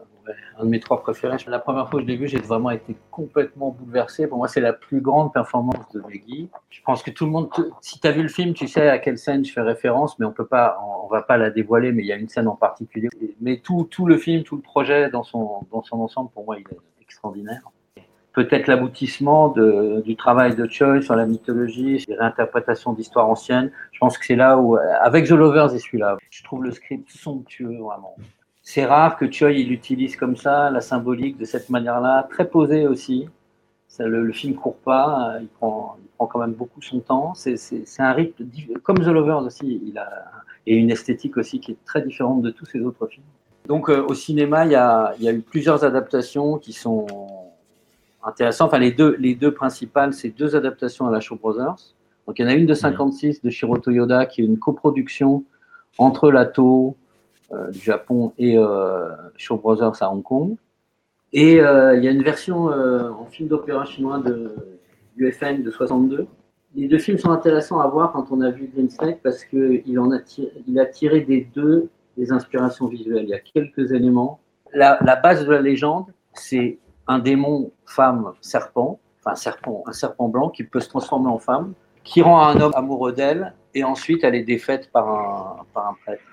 un de mes trois préférés. La première fois que je l'ai vu, j'ai vraiment été complètement bouleversé. Pour moi, c'est la plus grande performance de Maggie. Je pense que tout le monde, si tu as vu le film, tu sais à quelle scène je fais référence, mais on peut pas, on, va pas la dévoiler, mais il y a une scène en particulier. Mais tout, tout le film, tout le projet dans son, dans son ensemble, pour moi, il est extraordinaire. Peut-être l'aboutissement du travail de Choi sur la mythologie, les réinterprétations d'histoires anciennes. Je pense que c'est là où, avec The Lovers et celui-là, je trouve le script somptueux, vraiment. C'est rare que Choi il utilise comme ça la symbolique de cette manière-là, très posé aussi. Ça, le, le film court pas, il prend, il prend quand même beaucoup son temps. C'est un rythme, comme The Lovers aussi, il a et une esthétique aussi qui est très différente de tous ses autres films. Donc euh, au cinéma, il y, a, il y a eu plusieurs adaptations qui sont intéressantes. Enfin, les deux, les deux principales, c'est deux adaptations à la Shaw Brothers. Donc il y en a une de 56 de Shiro Toyoda qui est une coproduction entre la euh, du Japon et euh, Shaw Brothers à Hong Kong. Et euh, il y a une version euh, en film d'opéra chinois de UFN de 62. Les deux films sont intéressants à voir quand on a vu Green Snake parce qu'il a tiré, a tiré des deux des inspirations visuelles. Il y a quelques éléments. La, base de la légende, c'est un démon femme serpent, enfin serpent, un serpent blanc qui peut se transformer en femme, qui rend un homme amoureux d'elle et ensuite elle est défaite par un prêtre.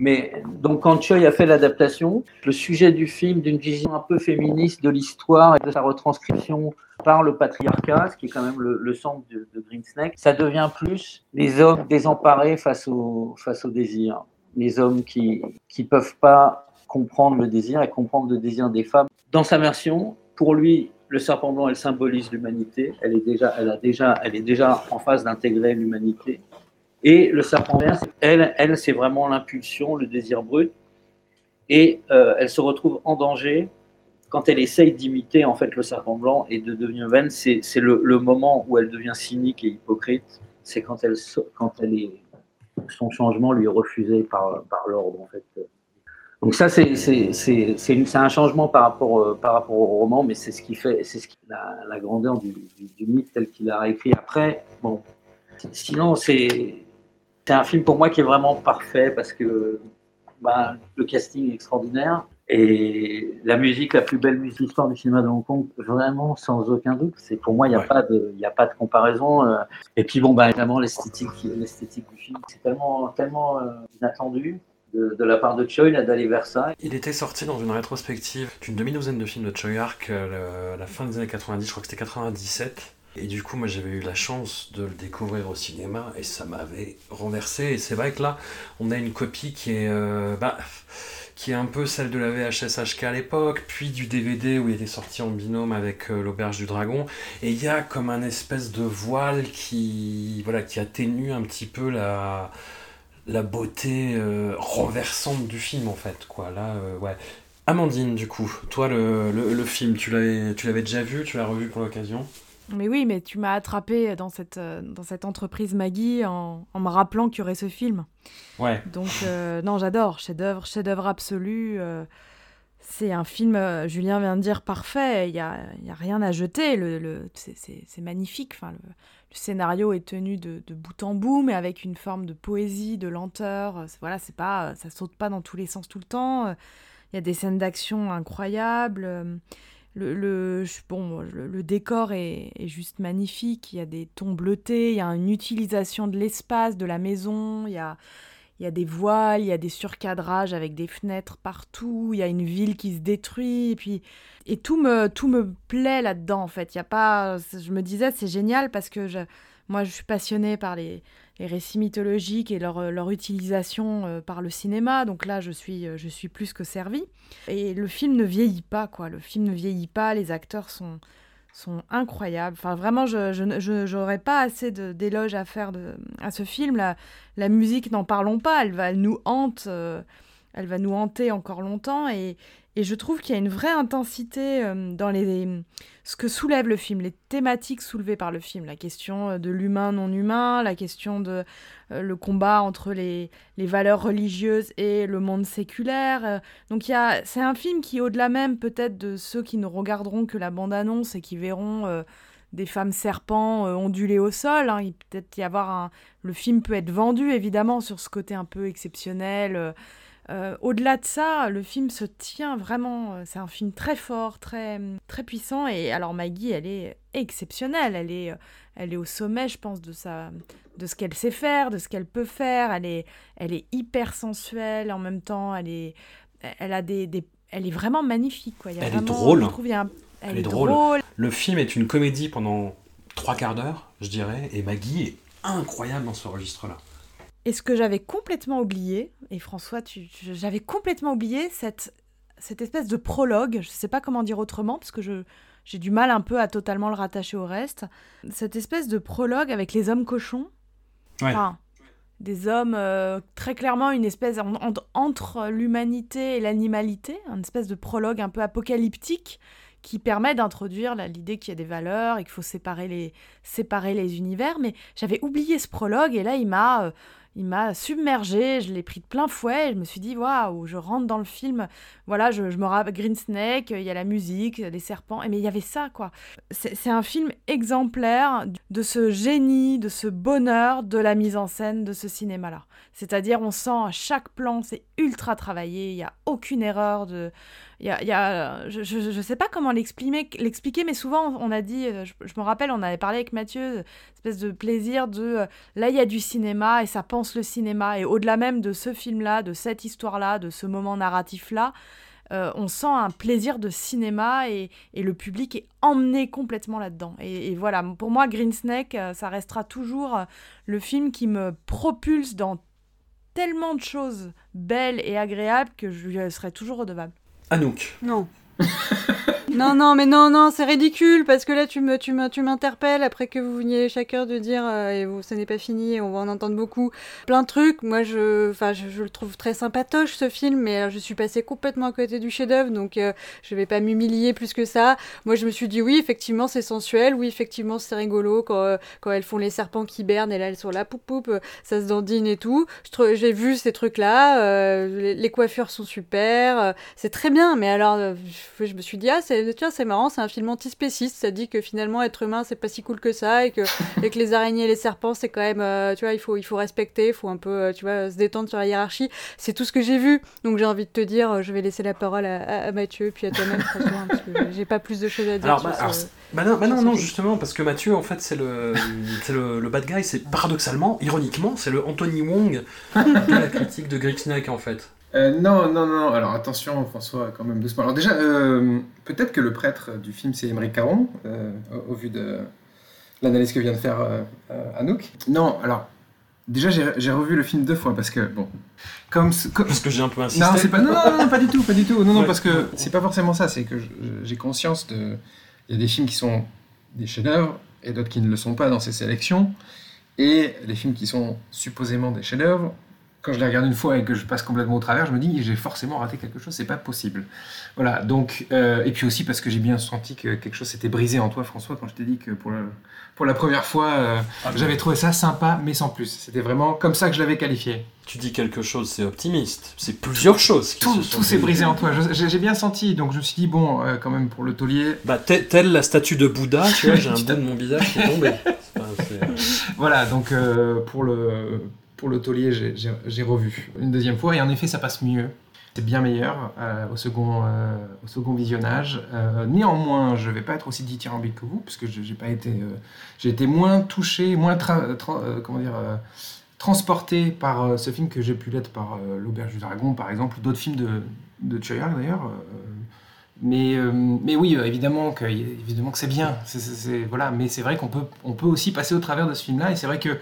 Mais donc quand Choi a fait l'adaptation, le sujet du film d'une vision un peu féministe de l'histoire et de sa retranscription par le patriarcat, ce qui est quand même le, centre de, de Green Snake, ça devient plus les hommes désemparés face au, face au désir, les hommes qui qui peuvent pas comprendre le désir et comprendre le désir des femmes. Dans sa version, pour lui, le serpent blanc, elle symbolise l'humanité. Elle est déjà, elle a déjà, elle est déjà en phase d'intégrer l'humanité. Et le serpent vert, elle, elle, c'est vraiment l'impulsion, le désir brut. Et euh, elle se retrouve en danger quand elle essaye d'imiter en fait le serpent blanc et de devenir vaine. C'est, le, le moment où elle devient cynique et hypocrite. C'est quand elle, quand elle est, son changement lui est refusé par, par l'ordre en fait. Donc ça, c'est, un changement par rapport, euh, par rapport au roman, mais c'est ce qui fait, ce qui, la, la grandeur du, du, du mythe tel qu'il a écrit après. Bon, sinon, c'est, c'est un film pour moi qui est vraiment parfait parce que bah, le casting est extraordinaire et la musique, la plus belle musique de l'histoire du cinéma de Hong Kong, vraiment sans aucun doute. C'est pour moi, il n'y a pas de, il a pas de comparaison. euh. Et puis bon, bah évidemment l'esthétique, l'esthétique du film, c'est tellement, tellement euh, inattendu de, de la part de Choi là, d'aller vers ça. Il était sorti dans une rétrospective d'une demi-douzaine de films de Choi Ark euh, à la fin des années 90, je crois que c'était 97. Et du coup, moi j'avais eu la chance de le découvrir au cinéma et ça m'avait renversé. Et c'est vrai que là, on a une copie qui est, euh, bah, qui est un peu celle de la VHS HK à l'époque, puis du DVD où il était sorti en binôme avec euh, l'Auberge du Dragon. Et il y a comme un espèce de voile qui, voilà, qui atténue un petit peu la, la beauté euh, renversante du film en fait quoi là ouais Amandine du coup toi le, le, le film tu l'avais déjà vu tu l'as revu pour l'occasion? Mais oui, mais tu m'as attrapé dans cette, euh, dans cette entreprise Maggie en, en me rappelant qu'il y aurait ce film. ouais Donc, euh, non, j'adore. Chef-d'œuvre, chef-d'œuvre absolu. euh, c'est un film, euh, Julien vient de dire, parfait. Il n'y a, y a rien à jeter. Le, le- c'est- magnifique. Enfin, le, le scénario est tenu de, de bout en bout, mais avec une forme de poésie, de lenteur. Voilà, c'est pas, ça saute pas dans tous les sens tout le temps. Il y a des scènes d'action incroyables. Le, bon, le, le décor est, est juste magnifique. Il y a des tons bleutés. Il y a une utilisation de l'espace, de la maison. Il y a, il y a des voiles, il y a des surcadrages avec des fenêtres partout, il y a une ville qui se détruit, et puis et tout me tout me plaît là-dedans en fait. Il y a pas, je me disais c'est génial parce que je, moi je suis passionnée par les, les récits mythologiques et leur, leur utilisation euh, par le cinéma, donc là je suis je suis plus que servie. Et le film ne vieillit pas quoi, le film ne vieillit pas, les acteurs sont sont incroyables. Enfin, vraiment, je j'aurais pas assez d'éloges à faire de, à ce film. La, la musique, n'en parlons pas, elle, va, nous hante, euh, elle va nous hanter encore longtemps. Et, et je trouve qu'il y a une vraie intensité euh, dans les, ce que soulève le film, les thématiques soulevées par le film. La question euh, de l'humain non humain, la question de euh, le combat entre les, les valeurs religieuses et le monde séculaire. Donc c'est un film qui, au-delà même peut-être de ceux qui ne regarderont que la bande-annonce et qui verront des femmes serpents euh, onduler au sol, hein, peut-être y avoir un... Le film peut être vendu, évidemment, sur ce côté un peu exceptionnel. Euh, Au-delà de ça, le film se tient vraiment. euh, C'est un film très fort, très, très puissant. Et alors Maggie, elle est exceptionnelle. Elle est, euh, elle est au sommet, je pense, de sa, de ce qu'elle sait faire, de ce qu'elle peut faire. Elle est, elle est hyper sensuelle en même temps. Elle est, elle a des, des- elle est vraiment magnifique. Quoi. Il y a Elle est drôle. trouve, il y a un- elle, Elle est est drôle. drôle. Le film est une comédie pendant trois quarts d'heure, je dirais, et Maggie est incroyable dans ce registre-là. Et ce que j'avais complètement oublié, et François, j'avais complètement oublié cette, cette espèce de prologue, je ne sais pas comment dire autrement, parce que je, j'ai du mal un peu à totalement le rattacher au reste, cette espèce de prologue avec les hommes cochons. Ouais. Enfin, des hommes, euh, très clairement une espèce en- en- entre l'humanité et l'animalité, une espèce de prologue un peu apocalyptique qui permet d'introduire l'idée qu'il y a des valeurs et qu'il faut séparer les, séparer les univers. Mais j'avais oublié ce prologue et là, il m'a, euh, il m'a submergé, je l'ai pris de plein fouet. et je me suis dit, waouh, je rentre dans le film. Voilà, je, me rappelle Green Snake, il y a la musique, les serpents. Mais il y avait ça, quoi. C'est un film exemplaire de ce génie, de ce bonheur de la mise en scène de ce cinéma-là. C'est-à-dire, on sent à chaque plan, c'est ultra travaillé, il n'y a aucune erreur de. Y y a- je, je, sais pas comment l'expliquer, mais souvent on a dit, euh, je, me rappelle, on avait parlé avec Mathieu, espèce de plaisir de euh, là il y a du cinéma et ça pense le cinéma et au-delà même de ce film-là, de cette histoire-là, de ce moment narratif-là, euh, on sent un plaisir de cinéma et, et le public est emmené complètement là-dedans. Et, et voilà, pour moi, Green Snake, euh, ça restera toujours euh, le film qui me propulse dans tellement de choses belles et agréables que je lui serai toujours redevable. Anouk. Non. non, non, mais non, non, c'est ridicule parce que là, tu me, tu m'interpelles après que vous veniez chacun de dire euh, et vous, ce n'est pas fini, on va en entendre beaucoup, plein de trucs. Moi, je, enfin, je, je le trouve très sympatoche ce film, mais je suis passée complètement à côté du chef-d'œuvre, donc euh, je vais pas m'humilier plus que ça. Moi, je me suis dit oui, effectivement, c'est sensuel, oui, effectivement, c'est rigolo quand, euh, quand elles font les serpents qui bernent et là elles sont là, poup poup, euh, ça se dandine et tout. J'ai vu ces trucs-là, euh, les, les coiffures sont super, c'est très bien, mais alors je, je me suis dit ah c'est tiens c'est marrant, c'est un film antispéciste, ça dit que finalement être humain c'est pas si cool que ça et que et que les araignées et les serpents c'est quand même euh, tu vois il faut il faut respecter, il faut un peu euh, tu vois se détendre sur la hiérarchie. C'est tout ce que j'ai vu, donc j'ai envie de te dire, euh, je vais laisser la parole à, à- à Mathieu puis à toi-même François, parce que j'ai pas plus de choses à dire. Alors, bah, alors, c'est- bah non, bah non, non, justement, parce que Mathieu, en fait, c'est le, c'est le, le bad guy, c'est paradoxalement, ironiquement, c'est le Anthony Wong de la critique de Greek Snake, en fait. Euh, non, non, non, alors attention François, quand même doucement. Alors déjà, euh, peut-être que le prêtre du film c'est Émeric Caron, euh, au, au vu de l'analyse que vient de faire Anouk. Non, alors, déjà j'ai revu le film deux fois parce que, bon, comme... ce- comme- Parce que j'ai un peu insisté. Non, c'est pas, non, non, non, pas du tout, pas du tout. Non, non, Ouais. parce que c'est pas forcément ça, c'est que j'ai conscience de... Il y a des films qui sont des chefs-d'œuvre et d'autres qui ne le sont pas dans ces sélections. Et les films qui sont supposément des chefs-d'œuvre quand je les regarde une fois et que je passe complètement au travers, je me dis j'ai forcément raté quelque chose, c'est pas possible. Voilà, donc, euh, et puis aussi parce que j'ai bien senti que quelque chose s'était brisé en toi, François, quand je t'ai dit que pour, le- pour la première fois, euh, Ah, j'avais trouvé ça sympa, mais sans plus. C'était vraiment comme ça que je l'avais qualifié. Tu dis quelque chose, c'est optimiste. C'est plusieurs choses. qui Tout, se tout s'est brisé en toi. J'ai bien senti, donc je me suis dit, bon, euh, quand même, pour le taulier, Bah, te- telle la statue de Bouddha, tu vois, j'ai un bout de mon visage qui est tombé. Enfin, Voilà, donc pour le, pour le taulier, j'ai- revu une deuxième fois et en effet, ça passe mieux. C'est bien meilleur euh, au, second, euh, au second visionnage. Euh, néanmoins, je vais pas être aussi dithyrambique que vous, parce que j'ai été, j'ai été moins touché, moins comment dire, transporté par ce film que j'ai pu l'être par L'Auberge du Dragon, par exemple, ou d'autres films de, de d'ailleurs. mais, mais oui, évidemment que, évidemment que c'est bien. Voilà. Mais c'est vrai qu'on peut, on peut aussi passer au travers de ce film-là. Et c'est vrai que,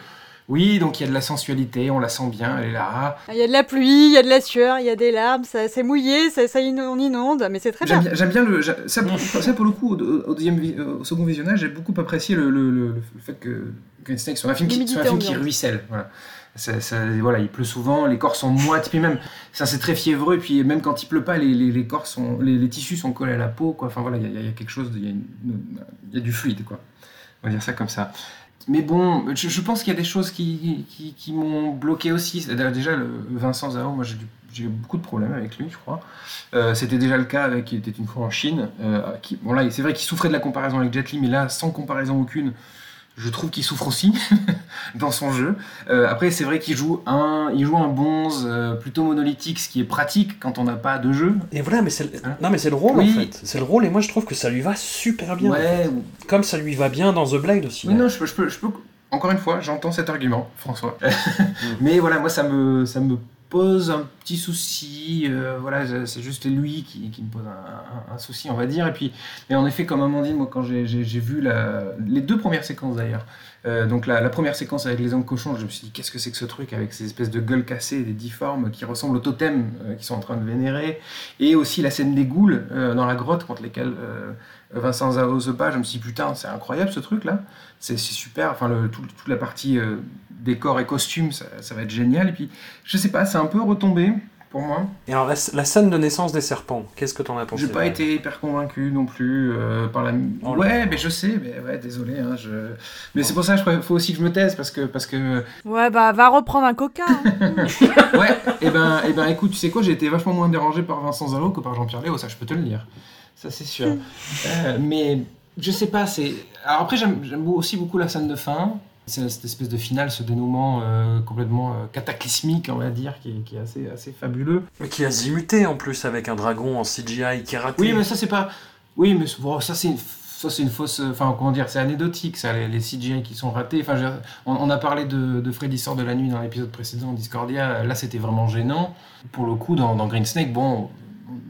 oui, donc il y a de la sensualité, on la sent bien, elle est là. Il y a de la pluie, il y a de la sueur, il y a des larmes, ça, c'est mouillé, ça, on inonde, mais c'est très J'aime bien. bien, j'aime bien le. j'a- Ça, pour- ça, pour le coup, au, deuxième, au second visionnage, j'ai beaucoup apprécié le, le- le- le fait que Green Snake soit un film qui, soit un film qui ruisselle. Voilà. Ça- ça- voilà, il pleut souvent, les corps sont moites, puis même, ça c'est très fiévreux, et puis même quand il pleut pas, les, les, les corps sont, les, les tissus sont collés à la peau, quoi. Enfin voilà, il y, a- il y a quelque chose, il y, y a du fluide, quoi. On va dire ça comme ça. Mais bon, je, pense qu'il y a des choses qui, m'ont bloqué aussi. Déjà, le Vincent Zao, moi j'ai eu beaucoup de problèmes avec lui, je crois. Euh, C'était déjà le cas avec Il était une fois en Chine. euh, bon là, c'est vrai qu'il souffrait de la comparaison avec Jet Li, mais là, sans comparaison aucune, je trouve qu'il souffre aussi dans son jeu. Euh, après, c'est vrai qu'il joue un, il joue un bonze euh, plutôt monolithique, ce qui est pratique quand on n'a pas de jeu. Et voilà, mais c'est le... non mais c'est le rôle Oui. en fait. C'est le rôle et moi je trouve que ça lui va super bien. Ouais. Comme ça lui va bien dans The Blade aussi. Oui, non, je peux, je peux, je peux- Encore une fois, j'entends cet argument, François. Mais voilà, moi, ça me, ça me pose un petit souci. euh, voilà, c'est juste lui qui, me pose un, souci, on va dire. Et puis, mais en effet, comme Amandine, moi, quand j'ai vu les deux premières séquences d'ailleurs, euh, donc la, la première séquence avec les hommes cochons, je me suis dit, qu'est-ce que c'est que ce truc avec ces espèces de gueules cassées, des difformes qui ressemblent au totem euh, qu'ils sont en train de vénérer. Et aussi la scène des ghouls euh, dans la grotte contre lesquelles Vincent Zao se bat. Je me suis dit, putain, c'est incroyable ce truc-là. C'est c'est super. Enfin, le, tout- toute la partie euh, décor et costumes, ça, ça va être génial. Et puis, je sais pas, c'est un peu retombé pour moi. Et alors la, la scène de naissance des serpents, qu'est-ce que t'en as pensé J'ai pas été hyper convaincu non plus euh, par la. Oh là. ouais, mais je sais, mais ouais, désolé. Hein, je... Mais c'est pour ça qu'il faut aussi que je me taise parce que parce que Ouais, bah va reprendre un coca. hein. ouais. Et ben et ben écoute, tu sais quoi, j'ai été vachement moins dérangé par Vincent Zalo que par Jean-Pierre Léo, ça je peux te le dire. Ça c'est sûr. Euh, mais je sais pas, c'est. Alors après j'aime aussi beaucoup la scène de fin. C'est cette espèce de finale, ce dénouement euh, complètement euh, cataclysmique, on va dire, qui est, qui est assez, assez fabuleux. Mais qui a zimuté en plus avec un dragon en CGI qui est raté. Oui, mais ça c'est pas. Oui, mais bon, ça c'est une... ça c'est une fausse. Enfin, comment dire, c'est anecdotique, ça, les, les CGI qui sont ratés. Enfin, on, on a parlé de, de Freddy sort de la nuit dans l'épisode précédent, Discordia. Là, c'était vraiment gênant. Pour le coup, dans, dans Green Snake, bon,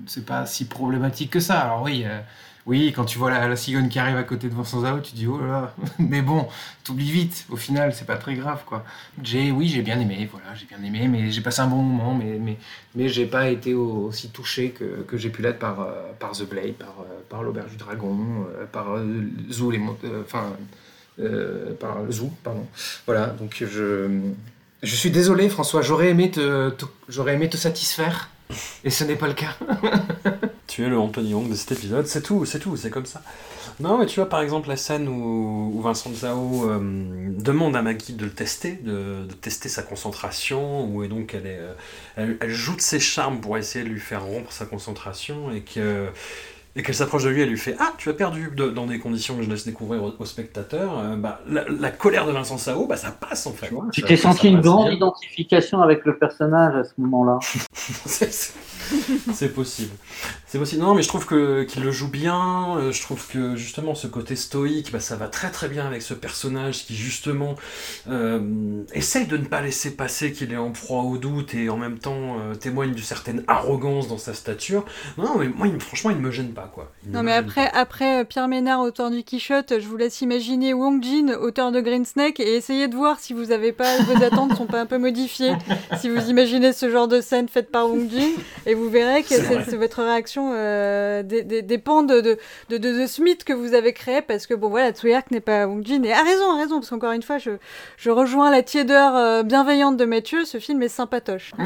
c'est pas si problématique que ça. Alors oui. euh, oui, quand tu vois la, la qui arrive à côté de Vincent Zao, tu dis oh là là. Mais bon, t'oublies vite. Au final, c'est pas très grave, quoi. J'ai, oui, j'ai bien aimé. Voilà, j'ai bien aimé, mais j'ai passé un bon moment. Mais, mais, mais j'ai pas été au- aussi touché que, que j'ai pu l'être par, euh, par The Blade, par, euh, par l'Auberge du Dragon, par Zoo, les, enfin, par Zoo, pardon. Voilà, donc je, je suis désolé, François. J'aurais aimé te- j'aurais aimé te satisfaire, et ce n'est pas le cas. Tu es le Anthony Hong de cet épisode, c'est tout, c'est tout, c'est comme ça. Non, mais tu vois, par exemple, la scène où, où Vincent Zhao euh, demande à Maggie de le tester, de, tester sa concentration, où et donc elle, est, euh, elle joue de ses charmes pour essayer de lui faire rompre sa concentration, et que et qu'elle s'approche de lui, elle lui fait Ah, tu as perdu de- dans des conditions que je laisse découvrir aux, aux spectateurs. Euh, bah, la, la colère de Vincent Sao, bah, ça passe en fait. Tu t'es ça senti une grande bien. identification avec le personnage à ce moment-là. C'est- possible. C'est possible. Non, mais je trouve que qu'il le joue bien. Euh, Je trouve que justement ce côté stoïque, bah, ça va très très bien avec ce personnage qui justement euh, essaye de ne pas laisser passer qu'il est en proie au doute et en même temps euh, témoigne d'une certaine arrogance dans sa stature. Non, mais moi, il me- franchement, il me gêne pas quoi. Il Non mais après, après Pierre Ménard, auteur du Quichotte, je vous laisse imaginer Wong Jin, auteur de Green Snake, et essayez de voir si vous avez pas vos attentes sont pas un peu modifiées. si vous imaginez ce genre de scène faite par Wong Jin, et vous verrez que C'est votre réaction euh, dé- dé- dépend de, de, de, de, de ce mythe que vous avez créé parce que bon voilà, Tsuyark n'est pas Wong Jin et a raison, a raison parce qu'encore une fois, je, je rejoins la tiédeur euh, bienveillante de Mathieu, ce film est sympatoche.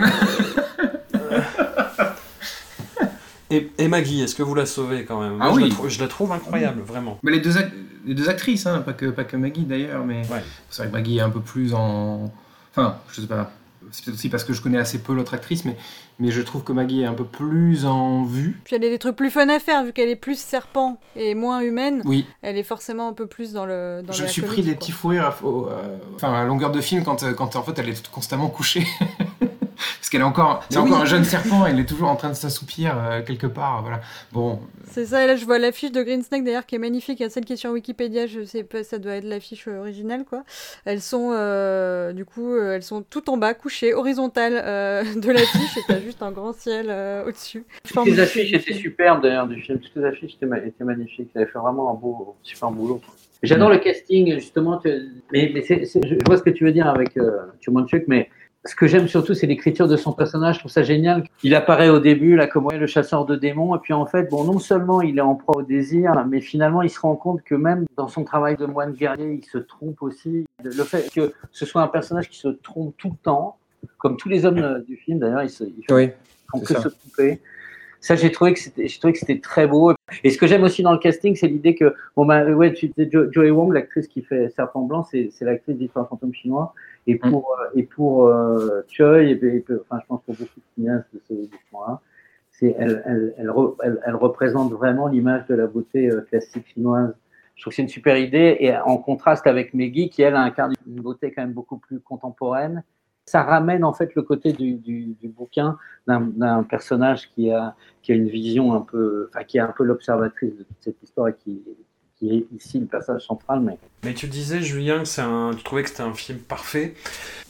Et, et Maggie, est-ce que vous la sauvez quand même? Ah Moi, je, oui. la trou- je la trouve incroyable, vraiment. Mais les deux, ac- les deux actrices, hein, pas, que, pas que Maggie d'ailleurs, mais c'est vrai que Maggie est un peu plus en. Enfin, je sais pas. C'est peut-être aussi parce que je connais assez peu l'autre actrice, mais, mais je trouve que Maggie est un peu plus en vue. Puis elle a des trucs plus fun à faire vu qu'elle est plus serpent et moins humaine. Oui. Elle est forcément un peu plus dans le dans Je me suis pris des petits fous rires à, euh, enfin, à longueur de film quand, euh, quand en fait elle est constamment couchée. Parce qu'elle est encore, c'est encore un jeune serpent, il est toujours en train de s'assoupir euh, quelque part. Voilà. Bon, C'est ça, et là je vois l'affiche de Green Snake d'ailleurs qui est magnifique, il y a celle qui est sur Wikipédia, je sais pas, ça doit être l'affiche originale quoi. Elles sont, euh, du coup, euh, elles sont tout en bas, couchées, horizontales euh, de l'affiche, et t'as juste un grand ciel euh, au-dessus. Toutes les affiches étaient superbes d'ailleurs du film. Toutes les affiches étaient, ma- étaient magnifiques. Ils avaient fait vraiment un beau, super boulot. J'adore le casting, justement. tu- Mais, je vois ce que tu veux dire avec euh, Chumanchuk, mais ce que j'aime surtout, c'est l'écriture de son personnage. Je trouve ça génial. Il apparaît au début, là, comme ouais, le chasseur de démons. Et puis, en fait, bon, non seulement il est en proie au désir, mais finalement, il se rend compte que même dans son travail de moine guerrier, il se trompe aussi. Le fait que ce soit un personnage qui se trompe tout le temps, comme tous les hommes euh, du film, d'ailleurs, ils se, ils font, Oui, font c'est que ça. se tromper. Ça, j'ai trouvé que c'était, j'ai trouvé que c'était très beau. Et ce que j'aime aussi dans le casting, c'est l'idée que, bon, bah, ouais, tu disais Jo- Joey Wong, l'actrice qui fait Serpent Blanc, c'est, c'est l'actrice d'Histoire fantôme chinois. Et pour, euh, et pour euh, Choi, et, et enfin, je pense pour beaucoup de cinéastes de ce, moment-là, c'est, elle, elle, elle, elle, elle représente vraiment l'image de la beauté euh, classique chinoise. Je trouve que c'est une super idée. Et en contraste avec Maggie, qui elle incarne une beauté quand même beaucoup plus contemporaine, ça ramène en fait le côté du, du, du bouquin d'un d'un personnage qui a, qui a une vision un peu, enfin qui est un peu l'observatrice de toute cette histoire et qui, qui est ici le personnage central. Mais Mais tu disais, Julien, que un... tu trouvais que c'était un film parfait.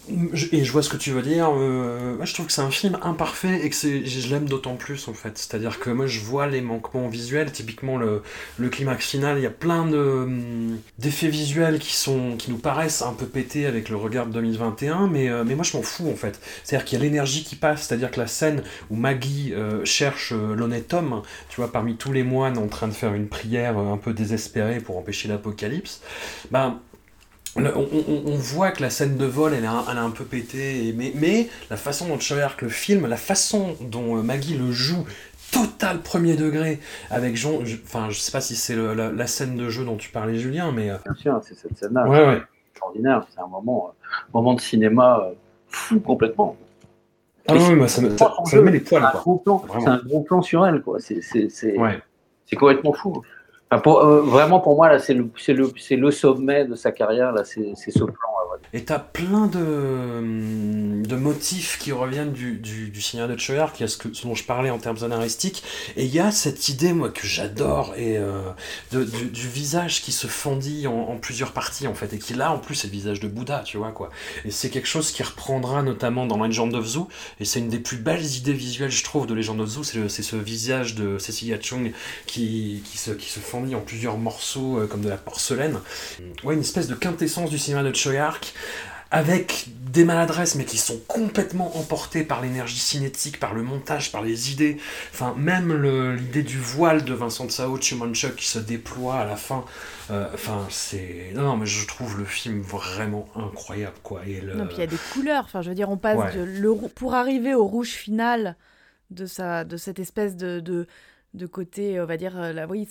Et je vois ce que tu veux dire. euh, moi, je trouve que c'est un film imparfait et que je l'aime d'autant plus, en fait. C'est-à-dire que moi, je vois les manquements visuels. Typiquement, le, le climax final, il y a plein hum, d'effets visuels qui, sont... qui nous paraissent un peu pétés avec le regard de 2021, mais, euh, mais moi, je m'en fous, en fait. C'est-à-dire qu'il y a l'énergie qui passe. C'est-à-dire que la scène où Maggie euh, cherche l'honnête homme, tu vois, parmi tous les moines en train de faire une prière un peu désespérée pour empêcher l'apocalypse, ben, on, on- on voit que la scène de vol, elle est un, elle est un peu pétée, et- mais, mais la façon dont Choyark le filme, la façon dont euh, Maggie le joue, total premier degré, avec Jean, je- enfin, je sais pas si c'est la, la scène de jeu dont tu parlais, Julien, mais... euh, bien sûr, c'est cette scène-là. Ouais, ouais. extraordinaire. C'est un moment, euh, moment de cinéma euh, fou complètement. Ah oui, moi, ça me, ça, ça me met les poils, C'est un gros plan, Vraiment. c'est un gros plan sur elle, quoi. C'est, Ouais. c'est complètement fou. Euh, vraiment, pour moi, là, c'est le, le, sommet de sa carrière. Là, c'est ce plan. Et t'as plein de, de motifs qui reviennent du, du, du Seigneur de Choyark, il y a ce, que, ce dont je parlais en termes scénaristiques, et il y a cette idée, moi, que j'adore, et euh, de- du, du visage qui se fendit en, en plusieurs parties, en fait, et qui là, en plus, c'est le visage de Bouddha, tu vois, quoi. Et c'est quelque chose qui reprendra notamment dans Legend of Zoo, et c'est une des plus belles idées visuelles, je trouve, de Legend of Zoo, c'est ce visage de Cecilia Chung qui, qui, se, qui se fendit en plusieurs morceaux, euh, comme de la porcelaine. Ouais, une espèce de quintessence du cinéma de Choyark, avec des maladresses, mais qui sont complètement emportées par l'énergie cinétique, par le montage, par les idées. Enfin, même l'idée du voile de Vincent Tsao, Chumanchuk qui se déploie à la fin. euh, Enfin, c'est. Non, non, mais je trouve le film vraiment incroyable, quoi. Et le... Non, puis il y a des couleurs. Enfin, je veux dire, on passe Ouais. de le pour arriver au rouge final de sa de cette espèce de de, de côté, on va dire, euh, la oui,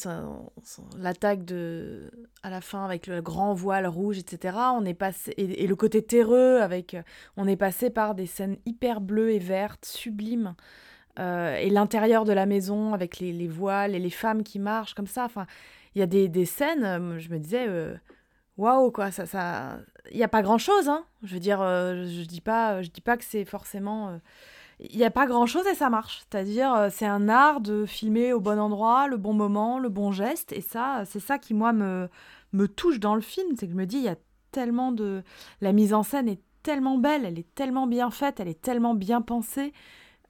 l'attaque de à la fin avec le grand voile rouge, etc. On est passé et, le côté terreux avec, euh, on est passé par des scènes hyper bleues et vertes, sublimes. Euh, et l'intérieur de la maison avec les, les voiles et les femmes qui marchent comme ça. Enfin, il y a des, des scènes, euh, je me disais, euh, waouh, quoi, ça, ça, il n'y a pas grand chose, hein. Je veux dire, euh, je dis pas, je dis pas que c'est forcément, euh, il n'y a pas grand chose et ça marche. C'est-à-dire, euh, c'est un art de filmer au bon endroit, le bon moment, le bon geste, et ça, c'est ça qui moi me me touche dans le film, c'est que je me dis, il y a tellement de, la mise en scène est tellement belle, elle est tellement bien faite, elle est tellement bien pensée.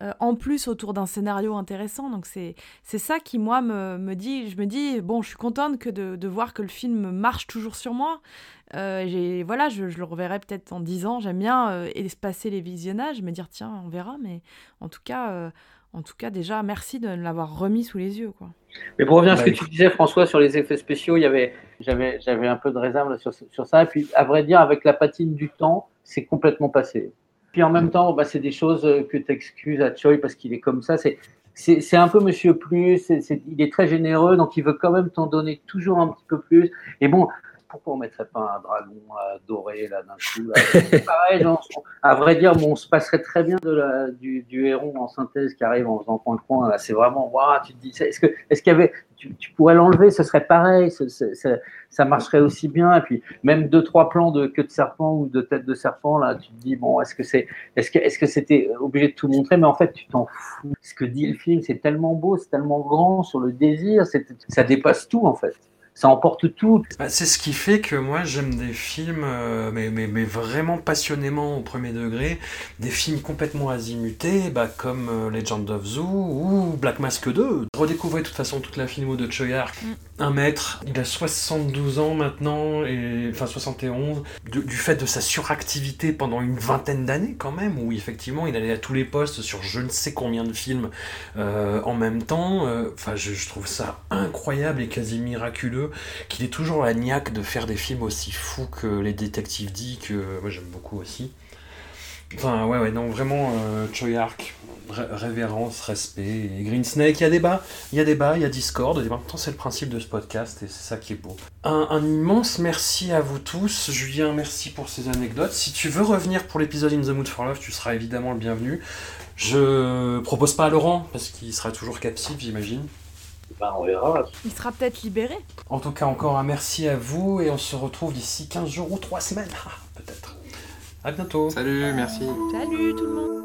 Euh, en plus autour d'un scénario intéressant. Donc c'est c'est ça qui, moi, me, me dit, je me dis, bon, je suis contente que de, de voir que le film marche toujours sur moi. Euh, j'ai- voilà, je, je le reverrai peut-être en 10 ans. J'aime bien euh, espacer les visionnages, me dire, tiens, on verra. Mais en tout cas, euh, en tout cas, déjà, merci de l'avoir remis sous les yeux. Quoi. Mais pour revenir à ce Bah, que tu disais, François, sur les effets spéciaux, il y avait, j'avais, j'avais un peu de réserve sur, sur ça. Et puis, à vrai dire, avec la patine du temps, c'est complètement passé. Puis en même temps, bah, c'est des choses que tu excuses à Choi parce qu'il est comme ça. C'est, c'est, c'est un peu Monsieur Plus. C'est, c'est- il est très généreux, donc il veut quand même t'en donner toujours un petit peu plus. Et bon, pourquoi on mettrait pas un dragon euh, doré là d'un coup Pareil, à vrai dire, bon, on se passerait très bien du, héron en synthèse qui arrive en faisant coin-coin. C'est vraiment, waouh, tu te dis, est-ce que, est-ce qu'il y avait, tu, pourrais l'enlever, ce serait pareil, ça marcherait aussi bien. Et puis même deux trois plans de queue de serpent ou de tête de serpent, là, tu te dis bon, est-ce que c'est, est-ce que, est-ce que c'était obligé de tout montrer? Mais en fait, tu t'en fous. Ce que dit le film, c'est tellement beau, c'est tellement grand sur le désir, ça dépasse tout en fait. Ça emporte tout. Bah, c'est ce qui fait que moi j'aime des films, euh, mais, mais, mais vraiment passionnément au premier degré, des films complètement azimutés, bah, comme euh, Legend of Zoo ou Black Mask 2. Redécouvrez de toute façon toute la filmo de Choi Ark. Un maître, il a 72 ans maintenant, et, enfin 71, du, du fait de sa suractivité pendant une vingtaine d'années quand même, où effectivement il allait à tous les postes sur je ne sais combien de films euh, en même temps. euh, Enfin, je, je trouve ça incroyable et quasi miraculeux qu'il ait toujours la niaque de faire des films aussi fous que les détectives dit que moi j'aime beaucoup aussi. Enfin, ouais, ouais, non, vraiment, euh, Choi Ark, ré- révérence, respect. Et Green Snake, il y a débat, il y a débat, il y a Discord, et en c'est le principe de ce podcast, et c'est ça qui est beau. Un, un immense merci à vous tous. Julien, merci pour ces anecdotes. Si tu veux revenir pour l'épisode In the Mood for Love, tu seras évidemment le bienvenu. Je propose pas à Laurent, parce qu'il sera toujours captif, j'imagine. Ben, on verra. Il sera peut-être libéré. En tout cas, encore un merci à vous, et on se retrouve d'ici 15 jours ou 3 semaines, Ah, peut-être. À bientôt. Salut, merci. Salut tout le monde.